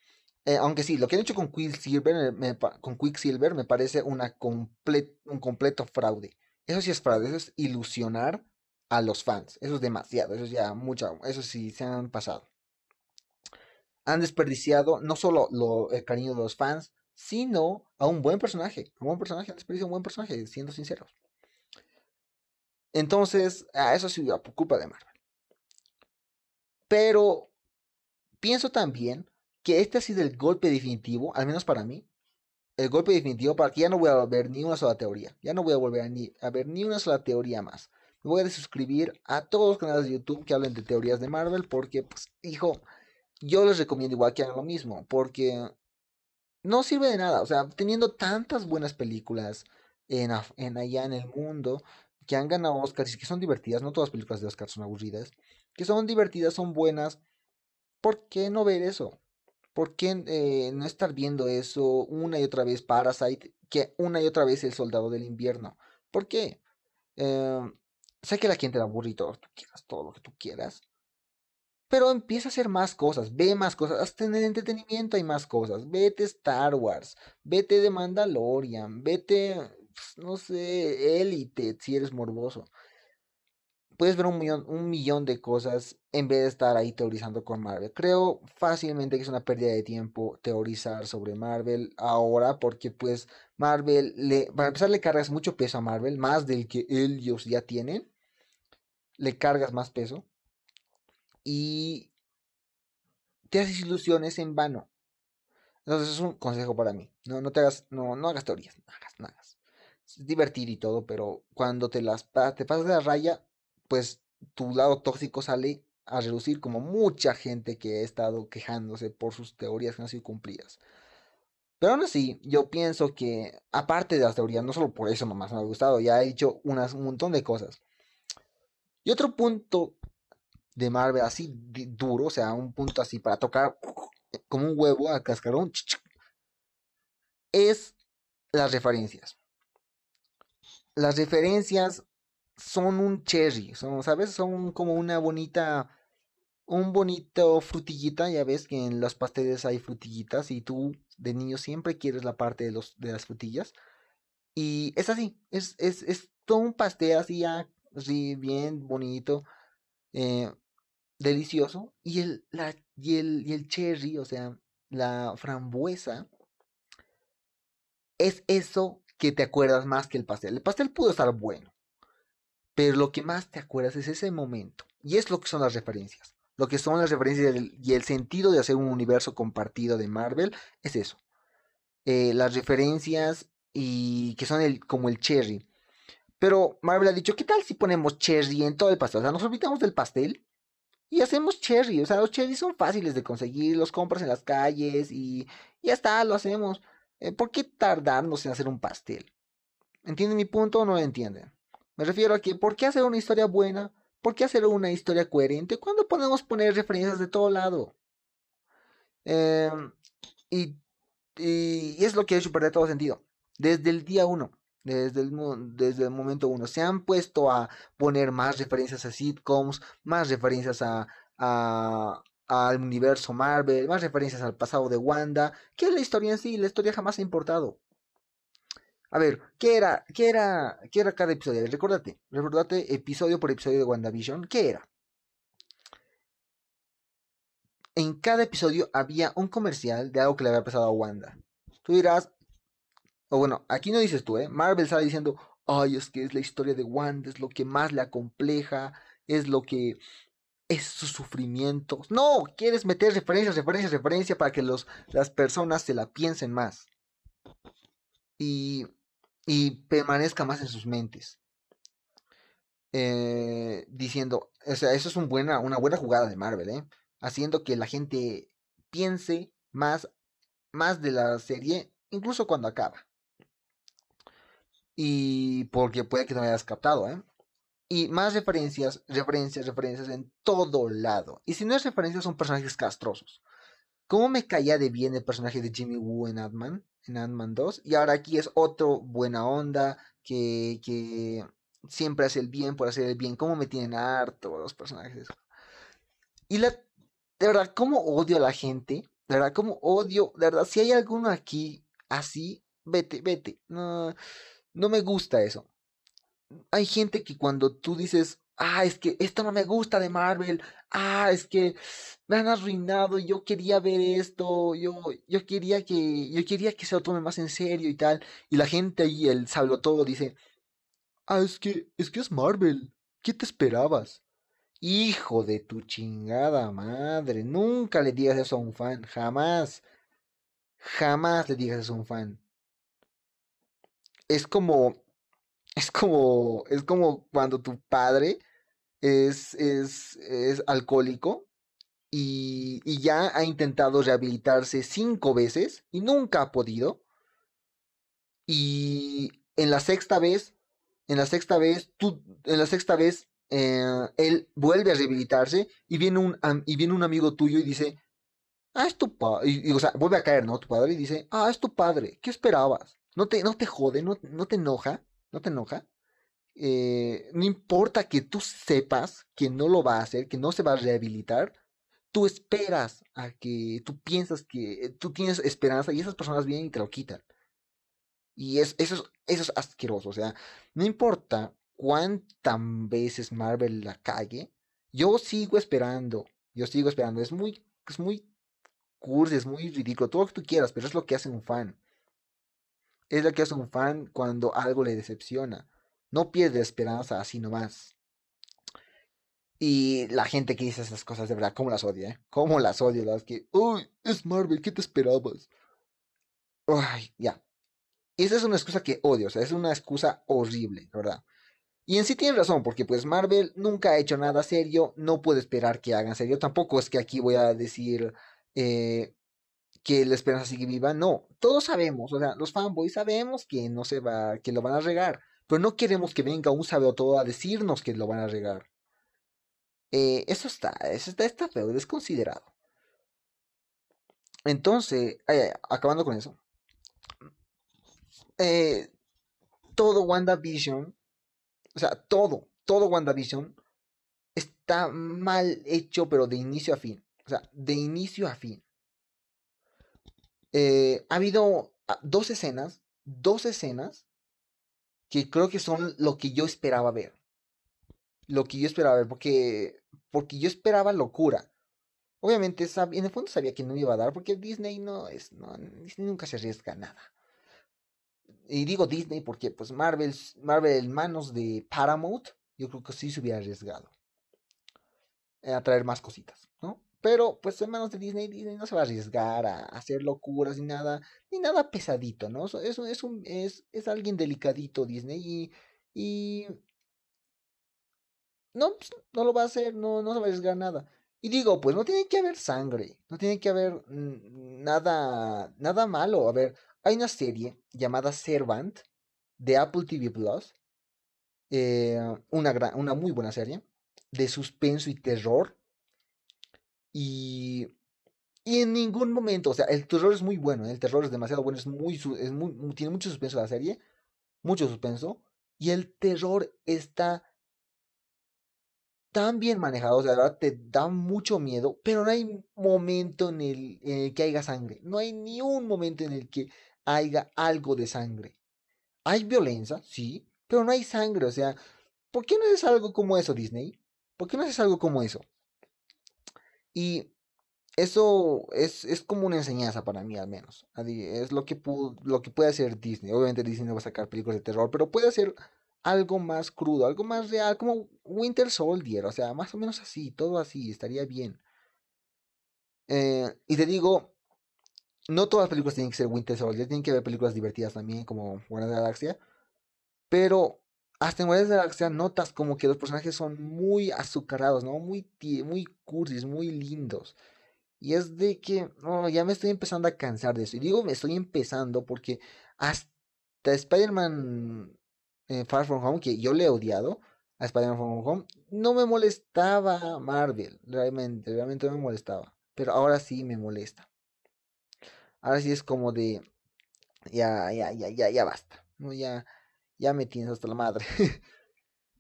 Eh, aunque sí, lo que han hecho con Quicksilver me, con Quicksilver me parece una un completo fraude. Eso sí es fraude, eso es ilusionar a los fans. Eso es demasiado, eso es ya mucho, eso sí se han pasado. Han desperdiciado no solo lo, el cariño de los fans, sino a un buen personaje. Un buen personaje, han un buen personaje, siendo sinceros. Entonces, a eso sí, por culpa de Marvel. Pero pienso también que este ha sido el golpe definitivo, al menos para mí, el golpe definitivo para que ya no voy a ver ni una sola teoría. Ya no voy a volver a, a ver ni una sola teoría más. Me voy a suscribir a todos los canales de YouTube que hablen de teorías de Marvel porque, pues, hijo, yo les recomiendo igual que hagan lo mismo. Porque no sirve de nada. O sea, teniendo tantas buenas películas en, en allá en el mundo que han ganado Oscars y que son divertidas, no todas las películas de Oscar son aburridas, que son divertidas, son buenas, ¿por qué no ver eso? ¿Por qué eh, no estar viendo eso una y otra vez Parasite, que una y otra vez El Soldado del Invierno? ¿Por qué? Em, sé que la gente da aburrido, tú quieras todo lo que tú quieras, pero empieza a hacer más cosas, ve más cosas, hasta en el entretenimiento hay más cosas. Vete Star Wars, vete de Mandalorian, vete, pues, no sé, Elite, si eres morboso. Puedes ver un millón, un millón de cosas en vez de estar ahí teorizando con Marvel. Creo fácilmente que es una pérdida de tiempo teorizar sobre Marvel ahora, porque pues Marvel, le, para empezar le cargas mucho peso a Marvel, más del que ellos ya tienen. Le cargas más peso y te haces ilusiones en vano. Entonces es un consejo para mí. No, no te hagas, no, no hagas teorías, no hagas, no hagas. Es divertir y todo, pero cuando te las te pasas de la raya, pues tu lado tóxico sale a reducir como mucha gente que ha estado quejándose por sus teorías que no han sido cumplidas. Pero aún así, yo pienso que, aparte de las teorías, no solo por eso nomás me ha gustado, ya he dicho un montón de cosas. Y otro punto de Marvel así duro, o sea, un punto así para tocar como un huevo a cascarón, es las referencias. Las referencias son un cherry, son, ¿sabes? Son como una bonita, un bonito frutillita, ya ves que en los pasteles hay frutillitas y tú de niño siempre quieres la parte de, los, de las frutillas. Y es así, es, es, es todo un pastel así así bien bonito, eh, delicioso. Y el, la, y, el, y el cherry, o sea, la frambuesa, es eso que te acuerdas más que el pastel. El pastel pudo estar bueno, pero lo que más te acuerdas es ese momento. Y es lo que son las referencias. Lo que son las referencias y el sentido de hacer un universo compartido de Marvel es eso. Eh, las referencias y que son el, como el cherry. Pero Marvel ha dicho, ¿qué tal si ponemos cherry en todo el pastel? O sea, nos olvidamos del pastel y hacemos cherry. O sea, los cherry son fáciles de conseguir, los compras en las calles y ya está, lo hacemos. Eh, ¿Por qué tardarnos en hacer un pastel? ¿Entienden mi punto o no lo entienden? Me refiero a que, ¿por qué hacer una historia buena? ¿Por qué hacer una historia coherente cuando podemos poner referencias de todo lado? Em, y, y, es lo que ha hecho perder todo sentido. Desde el día uno, desde el, desde el momento uno, se han puesto a poner más referencias a sitcoms, más referencias a, a, al universo Marvel, más referencias al pasado de Wanda, que es la historia en sí, la historia jamás ha importado. A ver, ¿qué era, qué era, qué era cada episodio? Recordate, recordate episodio por episodio de WandaVision, ¿qué era? En cada episodio había un comercial de algo que le había pasado a Wanda. Tú dirás, o bueno, aquí no dices tú, ¿eh? Marvel estaba diciendo, ay, es que es la historia de Wanda, es lo que más la compleja, es lo que es su sufrimiento. No, quieres meter referencias, referencias, referencias para que los, las personas se la piensen más. Y, y permanezca más en sus mentes. Eh, diciendo, o sea, eso es buena, una buena jugada de Marvel, ¿eh? Haciendo que la gente piense más, más de la serie, incluso cuando acaba. Y porque puede que no hayas captado, ¿eh? Y más referencias, referencias, referencias en todo lado. Y si no es referencias, son personajes castrosos. ¿Cómo me caía de bien el personaje de Jimmy Woo en Ant-Man? En Ant-Man 2. Y ahora aquí es otro buena onda que, que siempre hace el bien por hacer el bien. ¿Cómo me tienen harto los personajes? Y la, de verdad, ¿cómo odio a la gente? De verdad, ¿cómo odio? De verdad, si hay alguno aquí así, vete, vete. No, no me gusta eso hay gente que cuando tú dices, ah, es que esto no me gusta de Marvel, ah, es que me han arruinado, yo quería ver esto, yo, yo quería que, yo quería que se lo tome más en serio y tal, y la gente ahí, el sablo todo, dice, ah, es que, es que es Marvel, ¿qué te esperabas? Hijo de tu chingada madre, nunca le digas eso a un fan, jamás, jamás le digas eso a un fan. Es como, es como, es como cuando tu padre es, es, es alcohólico y, y, ya ha intentado rehabilitarse cinco veces y nunca ha podido. Y en la sexta vez, en la sexta vez, tú, en la sexta vez, eh, él vuelve a rehabilitarse y viene un, y viene un amigo tuyo y dice, ah, es tu padre, y, o sea, vuelve a caer, ¿no? Tu padre y dice, ah, es tu padre, ¿qué esperabas? ¿No te, no te jode, no, no te enoja? ¿No te enoja? Eh, no importa que tú sepas que no lo va a hacer, que no se va a rehabilitar, tú esperas a que tú piensas que tú tienes esperanza y esas personas vienen y te lo quitan. Y es, eso, es, eso es asqueroso. O sea, no importa cuántas veces Marvel la cague, yo sigo esperando. Yo sigo esperando. Es muy, es muy cursi, es muy ridículo, todo lo que tú quieras, pero es lo que hace un fan es lo que hace un fan cuando algo le decepciona. No pierde esperanza así nomás. Y la gente que dice esas cosas, de verdad, ¿cómo las odia? Eh? ¿Cómo las odio? Las que, uy, es Marvel, ¿qué te esperabas? Ay, ya. Esa es una excusa que odio, o sea, es una excusa horrible, ¿verdad? Y en sí tiene razón, porque pues Marvel nunca ha hecho nada serio, no puede esperar que hagan serio. Tampoco es que aquí voy a decir, eh, que la esperanza sigue viva. No, todos sabemos, o sea, los fanboys sabemos que no se va, que lo van a regar, pero no queremos que venga un todo a decirnos que lo van a regar. Eh, eso está, eso está, feo, desconsiderado. Entonces, acabando con eso. Eh, todo WandaVision, o sea, todo, todo WandaVision está mal hecho, pero de inicio a fin. O sea, de inicio a fin. Eh, ha habido ah, dos escenas, dos escenas que creo que son lo que yo esperaba ver. Lo que yo esperaba ver, porque, porque yo esperaba locura. Obviamente, en el fondo sabía que no iba a dar, porque Disney no es, Disney nunca se arriesga a nada. Y digo Disney porque, pues, Marvel, Marvel en manos de Paramount, yo creo que sí se hubiera arriesgado a traer más cositas, ¿no? Pero pues en manos de Disney, Disney no se va a arriesgar a hacer locuras ni nada, ni nada pesadito, ¿no? Es, es, un, es, es alguien delicadito Disney y, y no, pues, no lo va a hacer, no, no se va a arriesgar nada. Y digo, pues no tiene que haber sangre, no tiene que haber nada, nada malo. A ver, hay una serie llamada Servant de Apple TV Plus, eh, una, una muy buena serie de suspenso y terror y, y en ningún momento, o sea, el terror es muy bueno, ¿eh? el terror es demasiado bueno, es muy, tiene mucho suspenso la serie, mucho suspenso, y el terror está tan bien manejado, o sea, verdad te da mucho miedo, pero no hay momento en el, que haya sangre, no hay ni un momento en el que haya algo de sangre. Hay violencia, sí, pero no hay sangre, o sea, ¿por qué no es algo como eso, Disney? ¿Por qué no haces algo como eso? Y eso es, es, como una enseñanza para mí al menos. Es lo que, lo que puede hacer Disney. Obviamente Disney no va a sacar películas de terror, pero puede hacer algo más crudo, algo más real, como Winter Soldier. O sea, más o menos así, todo así, estaría bien. Eh, y te digo, no todas las películas tienen que ser Winter Soldier, tienen que haber películas divertidas también, como Buena Galaxia. Pero hasta en Guardianes de la Galaxia notas como que los personajes son muy azucarados, ¿no? Muy, muy cursis, muy lindos. Y es de que, no, ya me estoy empezando a cansar de eso. Y digo, me estoy empezando porque hasta Spider-Man eh, Far From Home, que yo le he odiado a Spider-Man Far From Home, no me molestaba Marvel, realmente, realmente no me molestaba. Pero ahora sí me molesta. Ahora sí es como de, ya, ya, ya, ya, ya basta. No, ya ya me tienes hasta la madre.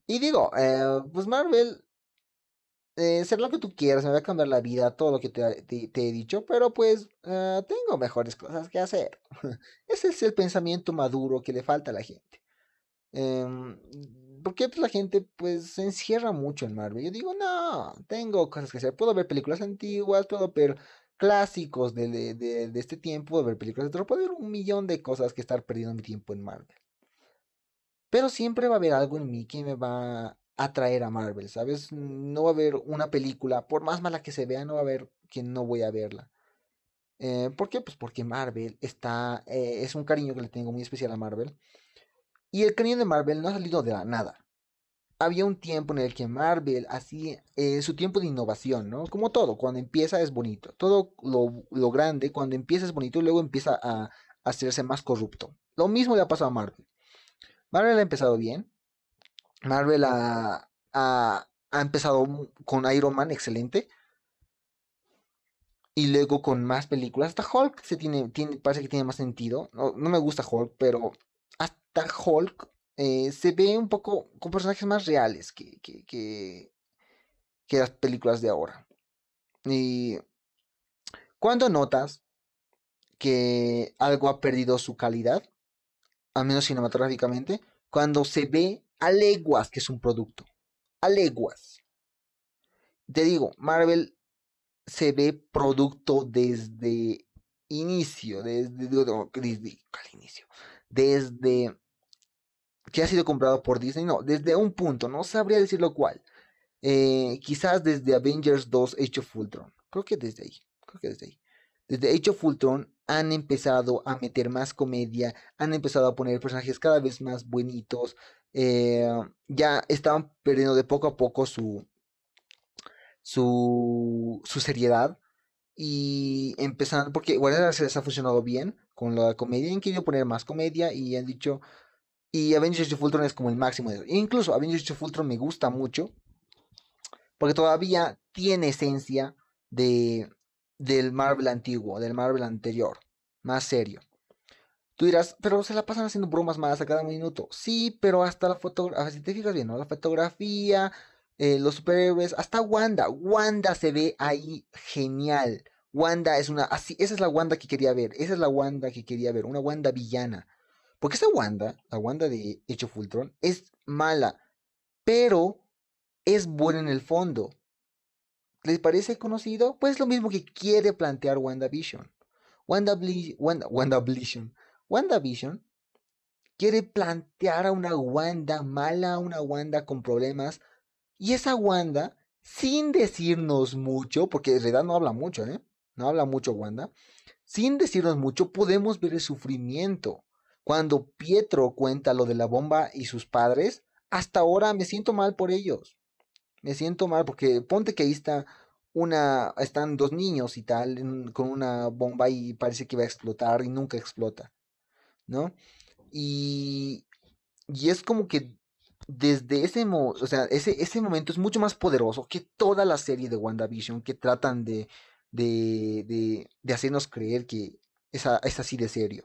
y digo, eh, pues Marvel, eh, ser lo que tú quieras, me va a cambiar la vida, todo lo que te, he dicho, pero pues eh, tengo mejores cosas que hacer. Ese es el pensamiento maduro que le falta a la gente. Em, porque pues, la gente pues se encierra mucho en Marvel. Yo digo, no, tengo cosas que hacer. Puedo ver películas antiguas, puedo ver clásicos de, de, de este tiempo, puedo ver películas de terror, puedo ver un millón de cosas que estar perdiendo mi tiempo en Marvel. Pero siempre va a haber algo en mí que me va a atraer a Marvel, ¿sabes? No va a haber una película, por más mala que se vea, no va a haber que no voy a verla. Eh, ¿Por qué? Pues porque Marvel está, eh, es un cariño que le tengo muy especial a Marvel. Y el cariño de Marvel no ha salido de la nada. Había un tiempo en el que Marvel hacía eh, su tiempo de innovación, ¿no? Como todo, cuando empieza es bonito. Todo lo, lo grande, cuando empieza es bonito y luego empieza a, a hacerse más corrupto. Lo mismo le ha pasado a Marvel. Marvel ha empezado bien. Marvel ha, empezado con Iron Man, excelente. Y luego con más películas. Hasta Hulk se tiene, tiene, parece que tiene más sentido. No, me gusta Hulk, pero hasta Hulk eh, se ve un poco con personajes más reales que, que, que, que las películas de ahora. Y cuando notas que algo ha perdido su calidad, al menos cinematográficamente, cuando se ve a leguas que es un producto. A leguas. Te digo, Marvel se ve producto desde inicio, desde, desde, que ha sido comprado por Disney, no, desde un punto, no sabría decirlo cuál. Eh, quizás desde Avengers 2 Age of Ultron. Creo que desde ahí. Creo que desde ahí. Desde Age of Ultron han empezado a meter más comedia, han empezado a poner personajes cada vez más buenitos, eh, ya estaban perdiendo de poco a poco su, su, su seriedad y empezando, porque igual se les ha funcionado bien con la comedia, han querido poner más comedia y han dicho, y Avengers of Ultron es como el máximo de eso. Incluso Avengers of Ultron me gusta mucho, porque todavía tiene esencia de, del Marvel antiguo, del Marvel anterior, más serio. Tú dirás, pero se la pasan haciendo bromas más a cada minuto. Sí, pero hasta la fotografía, si te fijas bien, ¿no? La fotografía, eh, los superhéroes, hasta Wanda. Wanda se ve ahí genial. Wanda es una, así, esa es la Wanda que quería ver. Esa es la Wanda que quería ver, una Wanda villana. Porque esa Wanda, la Wanda de Hecho Fultron, es mala, pero es buena en el fondo. ¿Les parece conocido? Pues lo mismo que quiere plantear WandaVision. Wanda, Wanda, WandaVision. WandaVision quiere plantear a una Wanda mala, una Wanda con problemas. Y esa Wanda, sin decirnos mucho, porque en realidad no habla mucho, ¿eh? No habla mucho Wanda. Sin decirnos mucho, podemos ver el sufrimiento. Cuando Pietro cuenta lo de la bomba y sus padres, hasta ahora me siento mal por ellos. Me siento mal porque ponte que ahí está una, están dos niños y tal, con una bomba y parece que va a explotar y nunca explota, ¿no? Y, y es como que desde ese, o sea, ese, ese momento es mucho más poderoso que toda la serie de WandaVision que tratan de, de, de, de hacernos creer que es, es así de serio.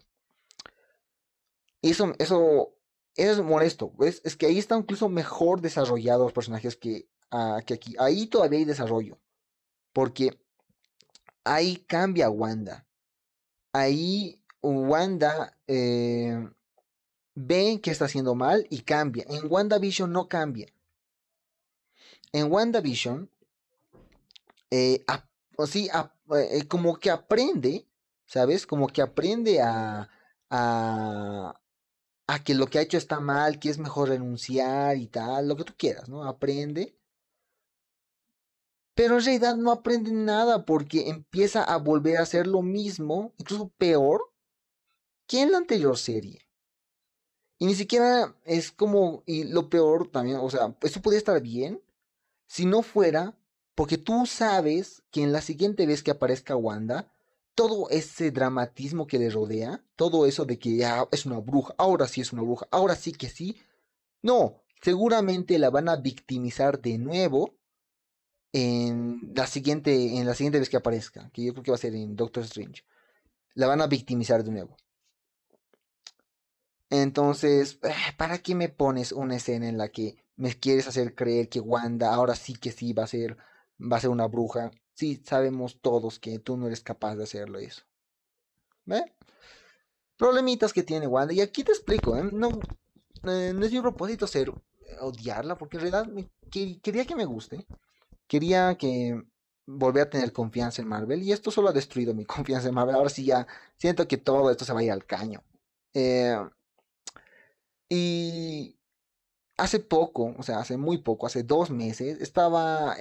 Eso, eso, es molesto. Es, que ahí está incluso mejor desarrollados los personajes que, ah, que aquí. Ahí todavía hay desarrollo. Porque ahí cambia Wanda. Ahí Wanda eh, ve que está haciendo mal y cambia. En WandaVision no cambia. En WandaVision, eh, sí, eh, como que aprende, ¿sabes? Como que aprende a, a, a que lo que ha hecho está mal, que es mejor renunciar y tal, lo que tú quieras, ¿no? Aprende. Pero en realidad no aprende nada porque empieza a volver a hacer lo mismo, incluso peor, que en la anterior serie. Y ni siquiera es como, y lo peor también, o sea, eso podría estar bien si no fuera porque tú sabes que en la siguiente vez que aparezca Wanda, todo ese dramatismo que le rodea, todo eso de que ya es una bruja, ahora sí es una bruja, ahora sí que sí, no, seguramente la van a victimizar de nuevo en la siguiente, en la siguiente vez que aparezca, que yo creo que va a ser en Doctor Strange. La van a victimizar de nuevo. Entonces, eh, ¿para qué me pones una escena en la que me quieres hacer creer que Wanda ahora sí que sí va a ser, va a ser una bruja? Sí, sabemos todos que tú no eres capaz de hacerlo eso. ¿Ve? Problemitas que tiene Wanda. Y aquí te explico, ¿eh? No, eh, no es mi propósito ser eh, odiarla, porque en realidad quería que me guste. Quería que volver a tener confianza en Marvel. Y esto solo ha destruido mi confianza en Marvel. Ahora sí ya siento que todo esto se va a ir al caño. y hace poco, o sea, hace muy poco, hace dos meses, estaba,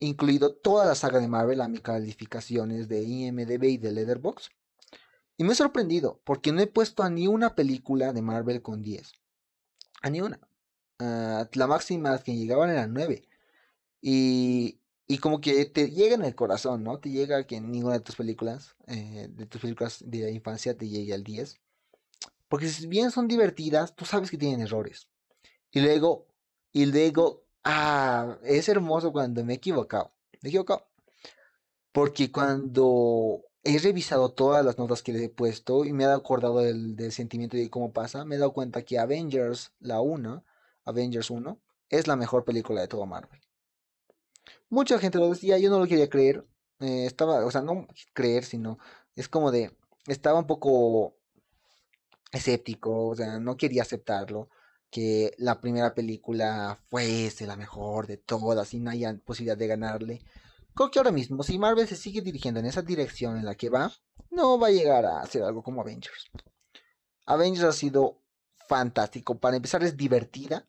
incluido toda la saga de Marvel a mis calificaciones de IMDB y de Letterboxd. Y me he sorprendido, porque no he puesto a ni una película de Marvel con 10. A ni una. Ah, la máxima que llegaban era 9. Y, y como que te llega en el corazón, ¿no? Te llega que ninguna de tus películas, eh, de tus películas de infancia te llegue al 10. Porque si bien son divertidas, tú sabes que tienen errores. Y luego, y luego Ah, es hermoso cuando me he equivocado. Me he equivocado. Porque cuando he revisado todas las notas que le he puesto y me he acordado del, sentimiento de cómo pasa, me he dado cuenta que Avengers, la 1, Avengers 1, es la mejor película de todo Marvel. Mucha gente lo decía, yo no lo quería creer. Eh, estaba, o sea, no creer, sino es como de, estaba un poco escéptico, o sea, no quería aceptarlo que la primera película fuese la mejor de todas y no haya posibilidad de ganarle. Creo que ahora mismo, si Marvel se sigue dirigiendo en esa dirección en la que va, no va a llegar a hacer algo como Avengers. Avengers ha sido fantástico. Para empezar, es divertida.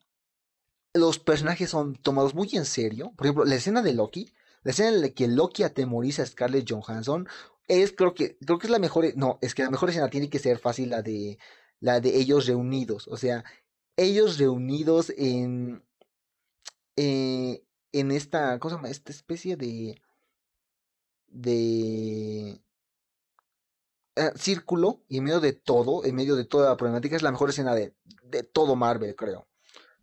Los personajes son tomados muy en serio. Por ejemplo, la escena de Loki, la escena en la que Loki atemoriza a Scarlett Johansson, es creo que creo que es la mejor. No, es que la mejor escena tiene que ser fácil la de la de ellos reunidos. O sea, ellos reunidos en, eh, en esta, ¿cómo se llama? Esta especie de, de eh, círculo y en medio de todo, en medio de toda la problemática, es la mejor escena de, de todo Marvel, creo.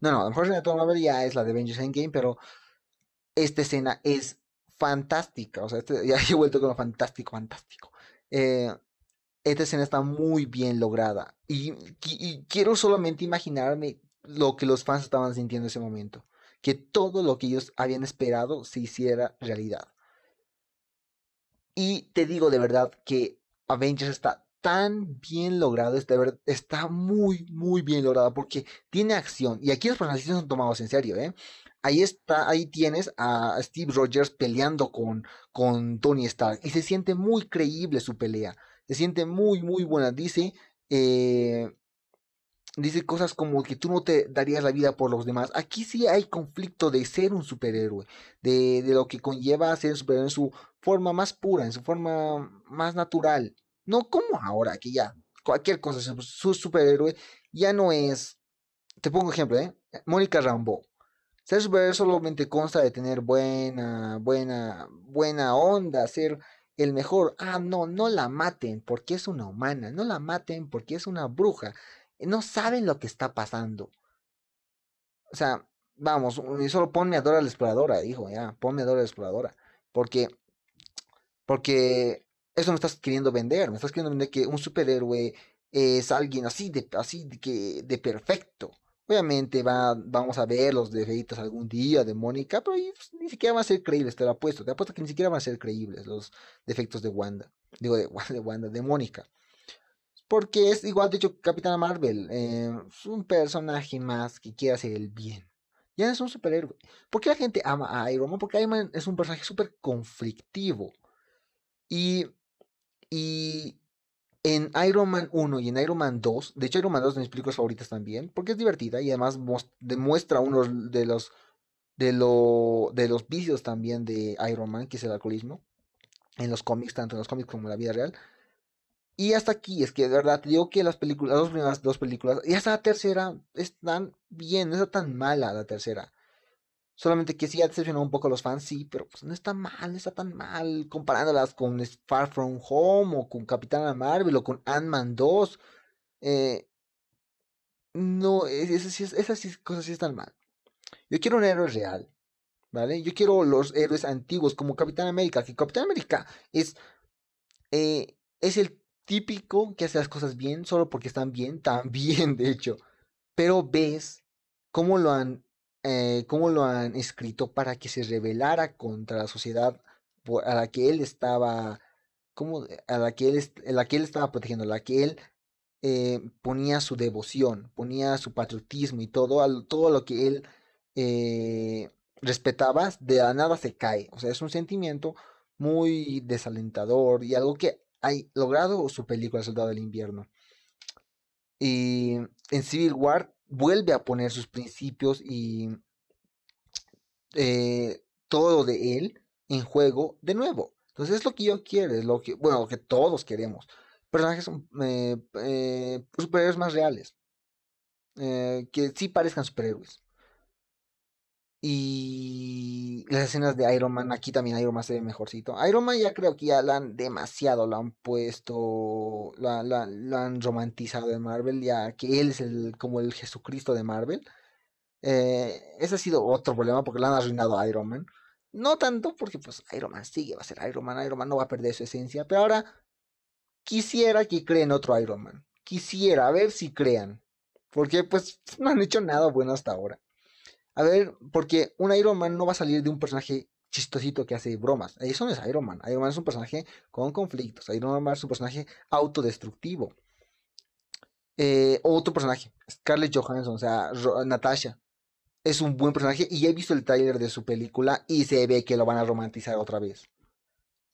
No, no, la mejor escena de ya es la de Avengers Endgame, pero esta escena es fantástica. O sea, este, ya he vuelto con lo fantástico, fantástico. Eh, esta escena está muy bien lograda. Y, y, quiero solamente imaginarme lo que los fans estaban sintiendo en ese momento. Que todo lo que ellos habían esperado se hiciera realidad. Y te digo de verdad que Avengers está tan bien logrado, está, está muy, muy bien logrado porque tiene acción. Y aquí los personajes son tomados en serio, ¿eh? Ahí está, ahí tienes a Steve Rogers peleando con, con Tony Stark. Y se siente muy creíble su pelea. Se siente muy, muy buena. Dice, eh, dice cosas como que tú no te darías la vida por los demás. Aquí sí hay conflicto de ser un superhéroe, de, de lo que conlleva ser un superhéroe en su forma más pura, en su forma más natural. No como ahora, que ya cualquier cosa, su superhéroe ya no es. Te pongo ejemplo, ¿eh? Mónica Rambo. Ser superhéroe solamente consta de tener buena, buena, buena onda, ser el mejor. Ah, no, no la maten porque es una humana, no la maten porque es una bruja. No saben lo que está pasando. O sea, vamos, solo ponme a Dora la exploradora, hijo, ya, ponme a Dora la exploradora. Porque, porque eso me estás queriendo vender, me estás queriendo vender que un superhéroe es alguien así de, así que, de perfecto. Obviamente va, vamos a ver los defectos algún día de Mónica, pero pues, ni siquiera van a ser creíbles, te lo apuesto. Te apuesto que ni siquiera van a ser creíbles los defectos de Wanda. Digo, de, de Wanda, de Mónica. Porque es igual, de hecho, Capitana Marvel. Eh, es un personaje más que quiere hacer el bien. Ya es un superhéroe. ¿Por qué la gente ama a Iron Man? Porque Iron Man es un personaje súper conflictivo. Y y en Iron Man 1 y en Iron Man 2, de hecho Iron Man 2 es de mis películas favoritas también, porque es divertida y además demuestra uno de los, de, lo, de los vicios también de Iron Man, que es el alcoholismo, en los cómics, tanto en los cómics como en la vida real. Y hasta aquí, es que de verdad, digo que las películas, las dos primeras dos películas, y hasta la tercera, están bien, no está tan mala la tercera. Solamente que sí ha decepcionado un poco a los fans, sí, pero pues no está mal, no está tan mal comparándolas con Far From Home o con Capitana Marvel o con Ant-Man 2. Eh, no, esas, esas, cosas sí están mal. Yo quiero un héroe real, ¿vale? Yo quiero los héroes antiguos como Capitán América, que Capitán América es, eh, es el típico que hace las cosas bien solo porque están bien, también de hecho. Pero ves cómo lo han eh, cómo lo han escrito para que se rebelara contra la sociedad a la que él estaba, como a la que él, la que él estaba protegiendo, a la que él eh, ponía su devoción, ponía su patriotismo y todo, todo lo que él eh, respetaba, de la nada se cae. O sea, es un sentimiento muy desalentador y algo que ha logrado su película Soldado del Invierno. Y en Civil War vuelve a poner sus principios y eh, todo de él en juego de nuevo. Entonces es lo que yo quiero, es lo que, bueno, lo que todos queremos. Personajes eh, eh, superhéroes más reales. que sí parezcan superhéroes. Y las escenas de Iron Man, aquí también Iron Man se ve mejorcito. Iron Man ya creo que ya lo han demasiado, lo han puesto, lo, han romantizado en Marvel, ya que él es el, como el Jesucristo de Marvel. Eh, ese ha sido otro problema porque lo han arruinado a Iron Man. No tanto porque pues Iron Man sigue, va a ser Iron Man, Iron Man no va a perder su esencia, pero ahora quisiera que creen otro Iron Man. Quisiera, a ver si crean. Porque pues no han hecho nada bueno hasta ahora. A ver, porque un Iron Man no va a salir de un personaje chistosito que hace bromas. Eso no es Iron Man. Iron Man es un personaje con conflictos. Iron Man es un personaje autodestructivo. Eh, otro personaje, Scarlett Johansson, o sea, Natasha. Es un buen personaje y he visto el tráiler de su película y se ve que lo van a romantizar otra vez.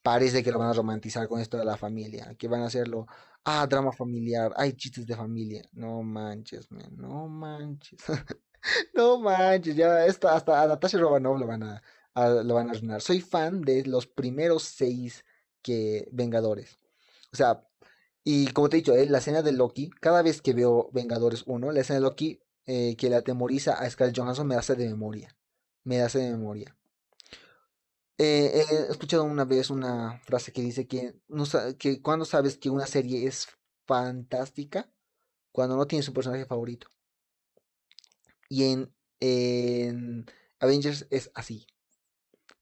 Parece que lo van a romantizar con esto de la familia, que van a hacerlo, ah, drama familiar, hay chistes de familia. No manches, man, no manches. No manches, ya está, hasta a Natasha Romanoff lo van a, lo van a arruinar. Soy fan de los primeros seis que Vengadores. O sea, y como te he dicho, eh, la escena de Loki, cada vez que veo Vengadores 1, la escena de Loki eh, que le atemoriza a Scarlett Johansson me hace de memoria. Me hace de memoria. Eh, he escuchado una vez una frase que dice que, no, que cuando sabes que una serie es fantástica, cuando no tienes un personaje favorito. Y en, Avengers es así.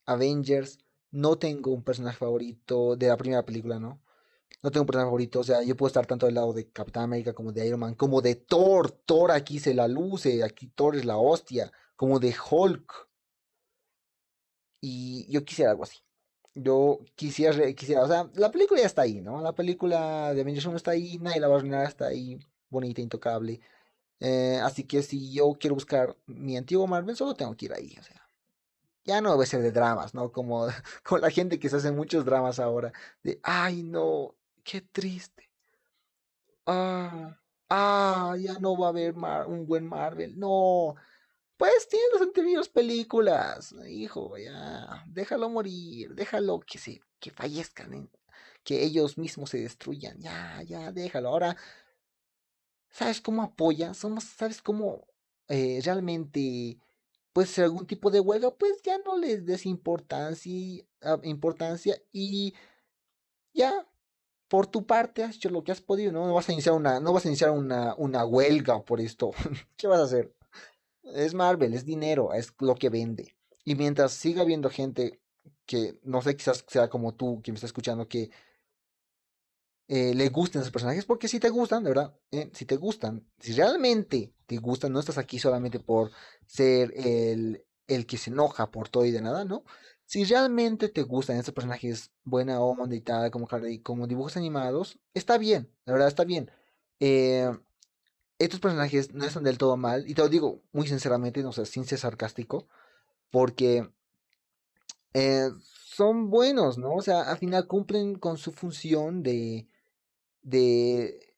Avengers no tengo un personaje favorito de la primera película, ¿no? no tengo un personaje favorito. O sea, yo puedo estar tanto del lado de Capitán América como de Iron Man, como de Thor. Thor aquí se la luce, aquí Thor es la hostia, como de Hulk. Y yo quisiera algo así. Yo quisiera, quisiera, o sea, la película ya está ahí, ¿no? La película de Avengers 1 está ahí, nadie la va a está ahí, bonita, intocable. Eh, así que si yo quiero buscar mi antiguo Marvel, solo tengo que ir ahí, o sea. Ya no debe ser de dramas, ¿no? Como, con la gente que se hace muchos dramas ahora. De, ay, no, qué triste. Ah, ah, ya no va a haber un buen Marvel. No, pues tiene las anteriores películas, hijo, ya, déjalo morir, déjalo que se, que fallezcan, que ellos mismos se destruyan, ya, ya, déjalo. Ahora, ¿sabes cómo apoya? Somos, ¿sabes cómo eh, realmente puede ser algún tipo de huelga? Pues ya no les des importancia, ah, importancia y ya, por tu parte has hecho lo que has podido, ¿no? Vas a iniciar una, no vas a iniciar una, una huelga por esto. ¿Qué vas a hacer? Es Marvel, es dinero, es lo que vende. Y mientras siga habiendo gente que, no sé, quizás sea como tú, que me está escuchando, que eh, le gusten esos personajes, porque si te gustan, de verdad, eh, si te gustan, si realmente te gustan, no estás aquí solamente por ser el, el que se enoja por todo y de nada, ¿no? Si realmente te gustan estos personajes buena onda y tal, como, dibujos animados, está bien, la verdad está bien. Eh, estos personajes no están del todo mal, y te lo digo muy sinceramente, no sé, sin ser sarcástico, porque son buenos, ¿no? O sea, al final cumplen con su función de, de,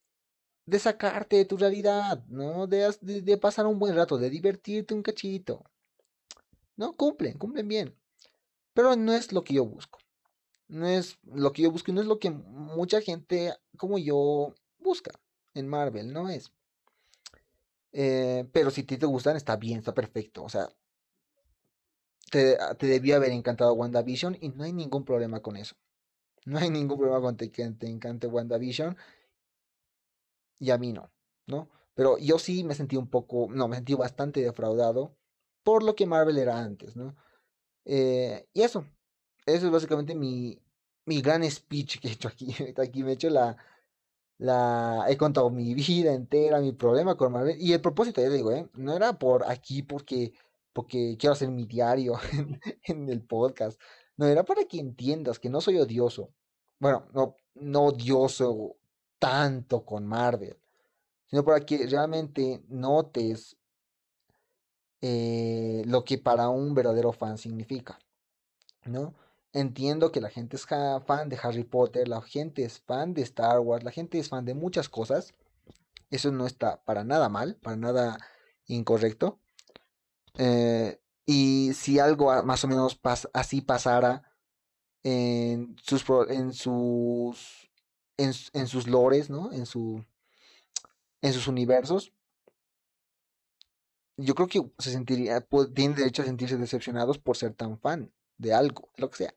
sacarte de tu realidad, ¿no? De, pasar un buen rato, de divertirte un cachito. No, cumplen, cumplen bien. Pero no es lo que yo busco. No es lo que yo busco y no es lo que mucha gente como yo busca en Marvel, no es. Eh, pero si a ti te gustan, está bien, está perfecto. O sea, te, te debió haber encantado WandaVision y no hay ningún problema con eso. No hay ningún problema con que te encante WandaVision. Y a mí no, ¿no? Pero yo sí me sentí un poco, no, me sentí bastante defraudado por lo que Marvel era antes, ¿no? Eh, y eso, eso es básicamente mi, mi gran speech que he hecho aquí. Aquí me he hecho la, la he contado mi vida entera, mi problema con Marvel. Y el propósito, ya digo, ¿eh? no era por aquí porque, porque quiero hacer mi diario en, el podcast. No, era para que entiendas que no soy odioso. Bueno, no, no odioso tanto con Marvel, sino para que realmente notes eh, lo que para un verdadero fan significa, ¿no? Entiendo que la gente es fan de Harry Potter, la gente es fan de Star Wars, la gente es fan de muchas cosas. Eso no está para nada mal, para nada incorrecto. Eh, y si algo más o menos así pasara en sus, en sus, en, sus lores, ¿no? En, su, en sus universos, yo creo que se sentiría, tienen derecho a sentirse decepcionados por ser tan fan de algo, lo que sea.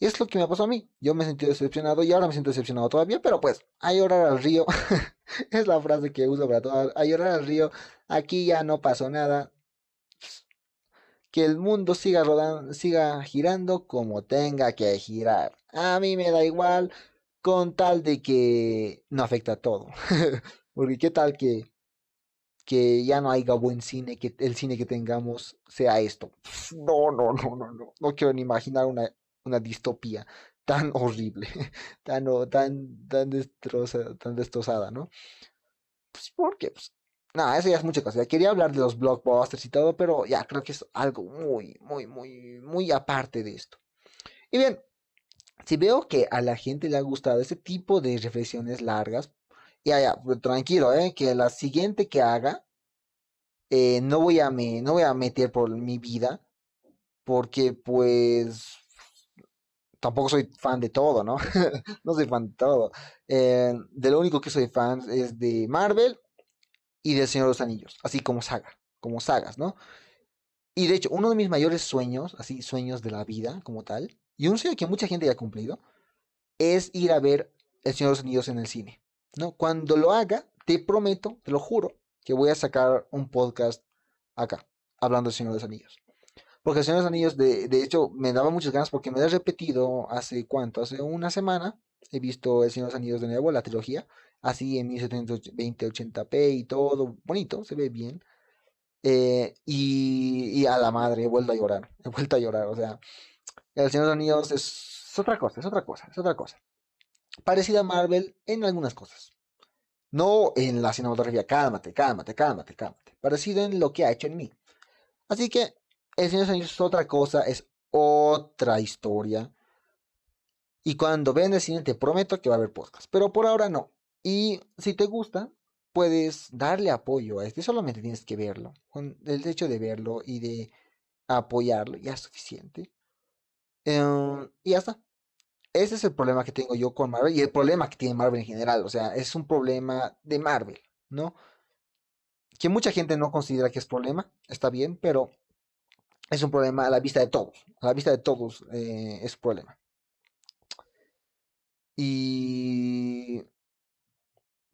Y es lo que me pasó a mí. Yo me sentí decepcionado y ahora me siento decepcionado todavía, pero pues, a llorar al río. es la frase que uso para todo. A llorar al río. Aquí ya no pasó nada. Que el mundo siga siga girando como tenga que girar. A mí me da igual con tal de que no afecta a todo. Porque qué tal que que ya no haya buen cine, que el cine que tengamos sea esto. No, no, no, no, no. No quiero ni imaginar una, una distopía tan horrible, tan, tan, tan, destroza, tan destrozada, ¿no? Pues porque, pues, nada, eso ya es mucha cosa. Quería hablar de los blockbusters y todo, pero ya creo que es algo muy, muy, muy, muy aparte de esto. Y bien, si veo que a la gente le ha gustado ese tipo de reflexiones largas, ya, ya, pues, tranquilo, ¿eh? Que la siguiente que haga, eh, no, voy a no voy a meter por mi vida, porque pues tampoco soy fan de todo, ¿no? no soy fan de todo. Eh, de lo único que soy fan es de Marvel y del Señor de los Anillos, así como saga, como sagas, ¿no? Y de hecho, uno de mis mayores sueños, así sueños de la vida como tal, y un sueño que mucha gente ya ha cumplido, es ir a ver El Señor de los Anillos en el cine. ¿no? Cuando lo haga, te prometo, te lo juro, que voy a sacar un podcast acá, hablando del Señor de los Anillos. Porque el Señor de los Anillos, de, de hecho, me daba muchas ganas porque me lo he repetido hace cuánto, hace una semana, He visto El Señor de los Anillos de nuevo, la trilogía, así en 1720-80p y todo bonito, se ve bien. Eh, y, a la madre, he vuelto a llorar, he vuelto a llorar, o sea, El Señor de los Anillos es otra cosa, es otra cosa, es otra cosa. Parecida a Marvel en algunas cosas. No en la cinematografía, cálmate, cálmate, cálmate, cálmate. Parecido en lo que ha hecho en mí. Así que El Señor de los Anillos es otra cosa, es otra historia. Y cuando vean el cine te prometo que va a haber podcast. Pero por ahora no. Y si te gusta, puedes darle apoyo a este. Solamente tienes que verlo. El hecho de verlo y de apoyarlo ya es suficiente. Em, y ya está. Ese es el problema que tengo yo con Marvel y el problema que tiene Marvel en general. O sea, es un problema de Marvel, ¿no? Que mucha gente no considera que es problema, está bien, pero es un problema a la vista de todos. A la vista de todos eh, es problema. Y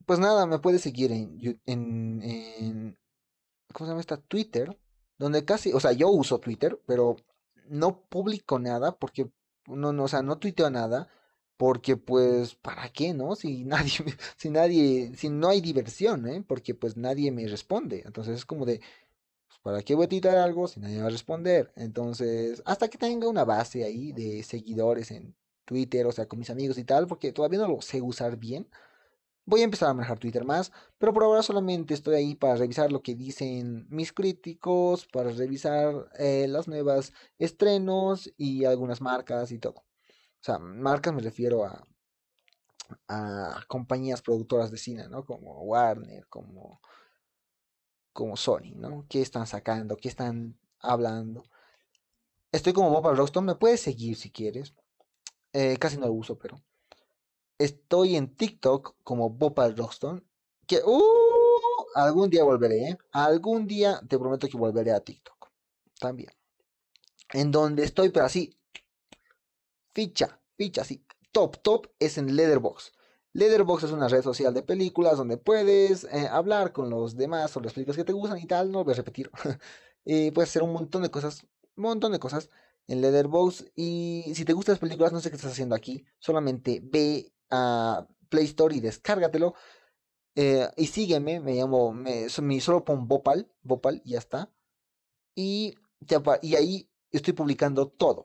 pues nada, me puedes seguir en, ¿cómo se llama esta? Twitter, donde casi, o sea, yo uso Twitter, pero no publico nada porque no, no, o sea, no tuiteo nada porque pues para qué, ¿no? Si nadie si nadie si no hay diversión, ¿eh? Porque pues nadie me responde. Entonces es como de pues, ¿para qué voy a tuitear algo si nadie va a responder? Entonces, hasta que tenga una base ahí de seguidores en Twitter, o sea, con mis amigos y tal, porque todavía no lo sé usar bien. Voy a empezar a manejar Twitter más, pero por ahora solamente estoy ahí para revisar lo que dicen mis críticos, para revisar eh, las nuevas estrenos y algunas marcas y todo. O sea, marcas me refiero a, a compañías productoras de cine, ¿no? Como Warner, como, como Sony, ¿no? ¿Qué están sacando? ¿Qué están hablando? Estoy como Bob Rockston, me puedes seguir si quieres. Eh, casi no lo uso, pero Estoy en TikTok como Bopal Roxton. Que uh, algún día volveré, ¿eh? Algún día te prometo que volveré a TikTok. También. En donde estoy, pero así. Ficha, ficha, así. Top, top es en Leatherbox. Leatherbox es una red social de películas donde puedes eh, hablar con los demás sobre las películas que te gustan y tal. No voy a repetir. y puedes hacer un montón de cosas. Un montón de cosas en Leatherbox. Y si te gustan las películas, no sé qué estás haciendo aquí. Solamente ve a Play Store y descárgatelo. Eh, y sígueme, me llamo, me, solo pon Bopal, Bopal y ya está. Y, y ahí estoy publicando todo.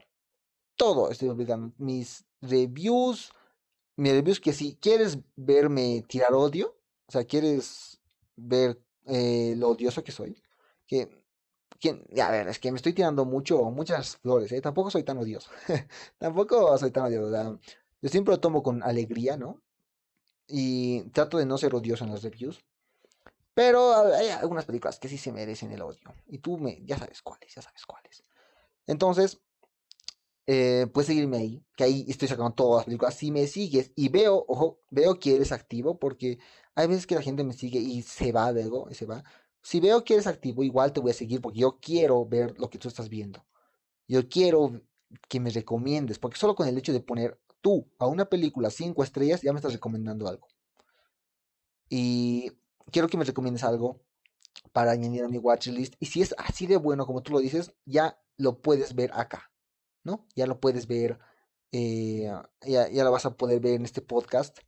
Todo estoy publicando. Mis reviews, mis reviews que si quieres verme tirar odio, o sea, quieres ver eh, lo odioso que soy, que, que, a ver, es que me estoy tirando mucho, muchas flores, ¿eh? tampoco soy tan odioso, tampoco soy tan odioso, yo siempre lo tomo con alegría, ¿no? Y trato de no ser odioso en los reviews. Pero hay algunas películas que sí se merecen el odio. Y tú me, ya sabes cuáles, ya sabes cuáles. Entonces, eh, puedes seguirme ahí, que ahí estoy sacando todas las películas. Si me sigues y veo, ojo, veo que eres activo, porque hay veces que la gente me sigue y se va luego, y se va. Si veo que eres activo, igual te voy a seguir porque yo quiero ver lo que tú estás viendo. Yo quiero que me recomiendes, porque solo con el hecho de poner tú a una película cinco estrellas, ya me estás recomendando algo. Y quiero que me recomiendes algo para añadir a mi watchlist. Y si es así de bueno como tú lo dices, ya lo puedes ver acá, ¿no? Ya lo puedes ver, eh, ya, lo vas a poder ver en este podcast.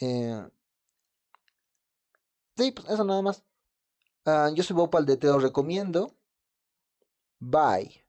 Eh, sí, pues eso nada más. Ah, yo soy Bopal de Te lo recomiendo. Bye.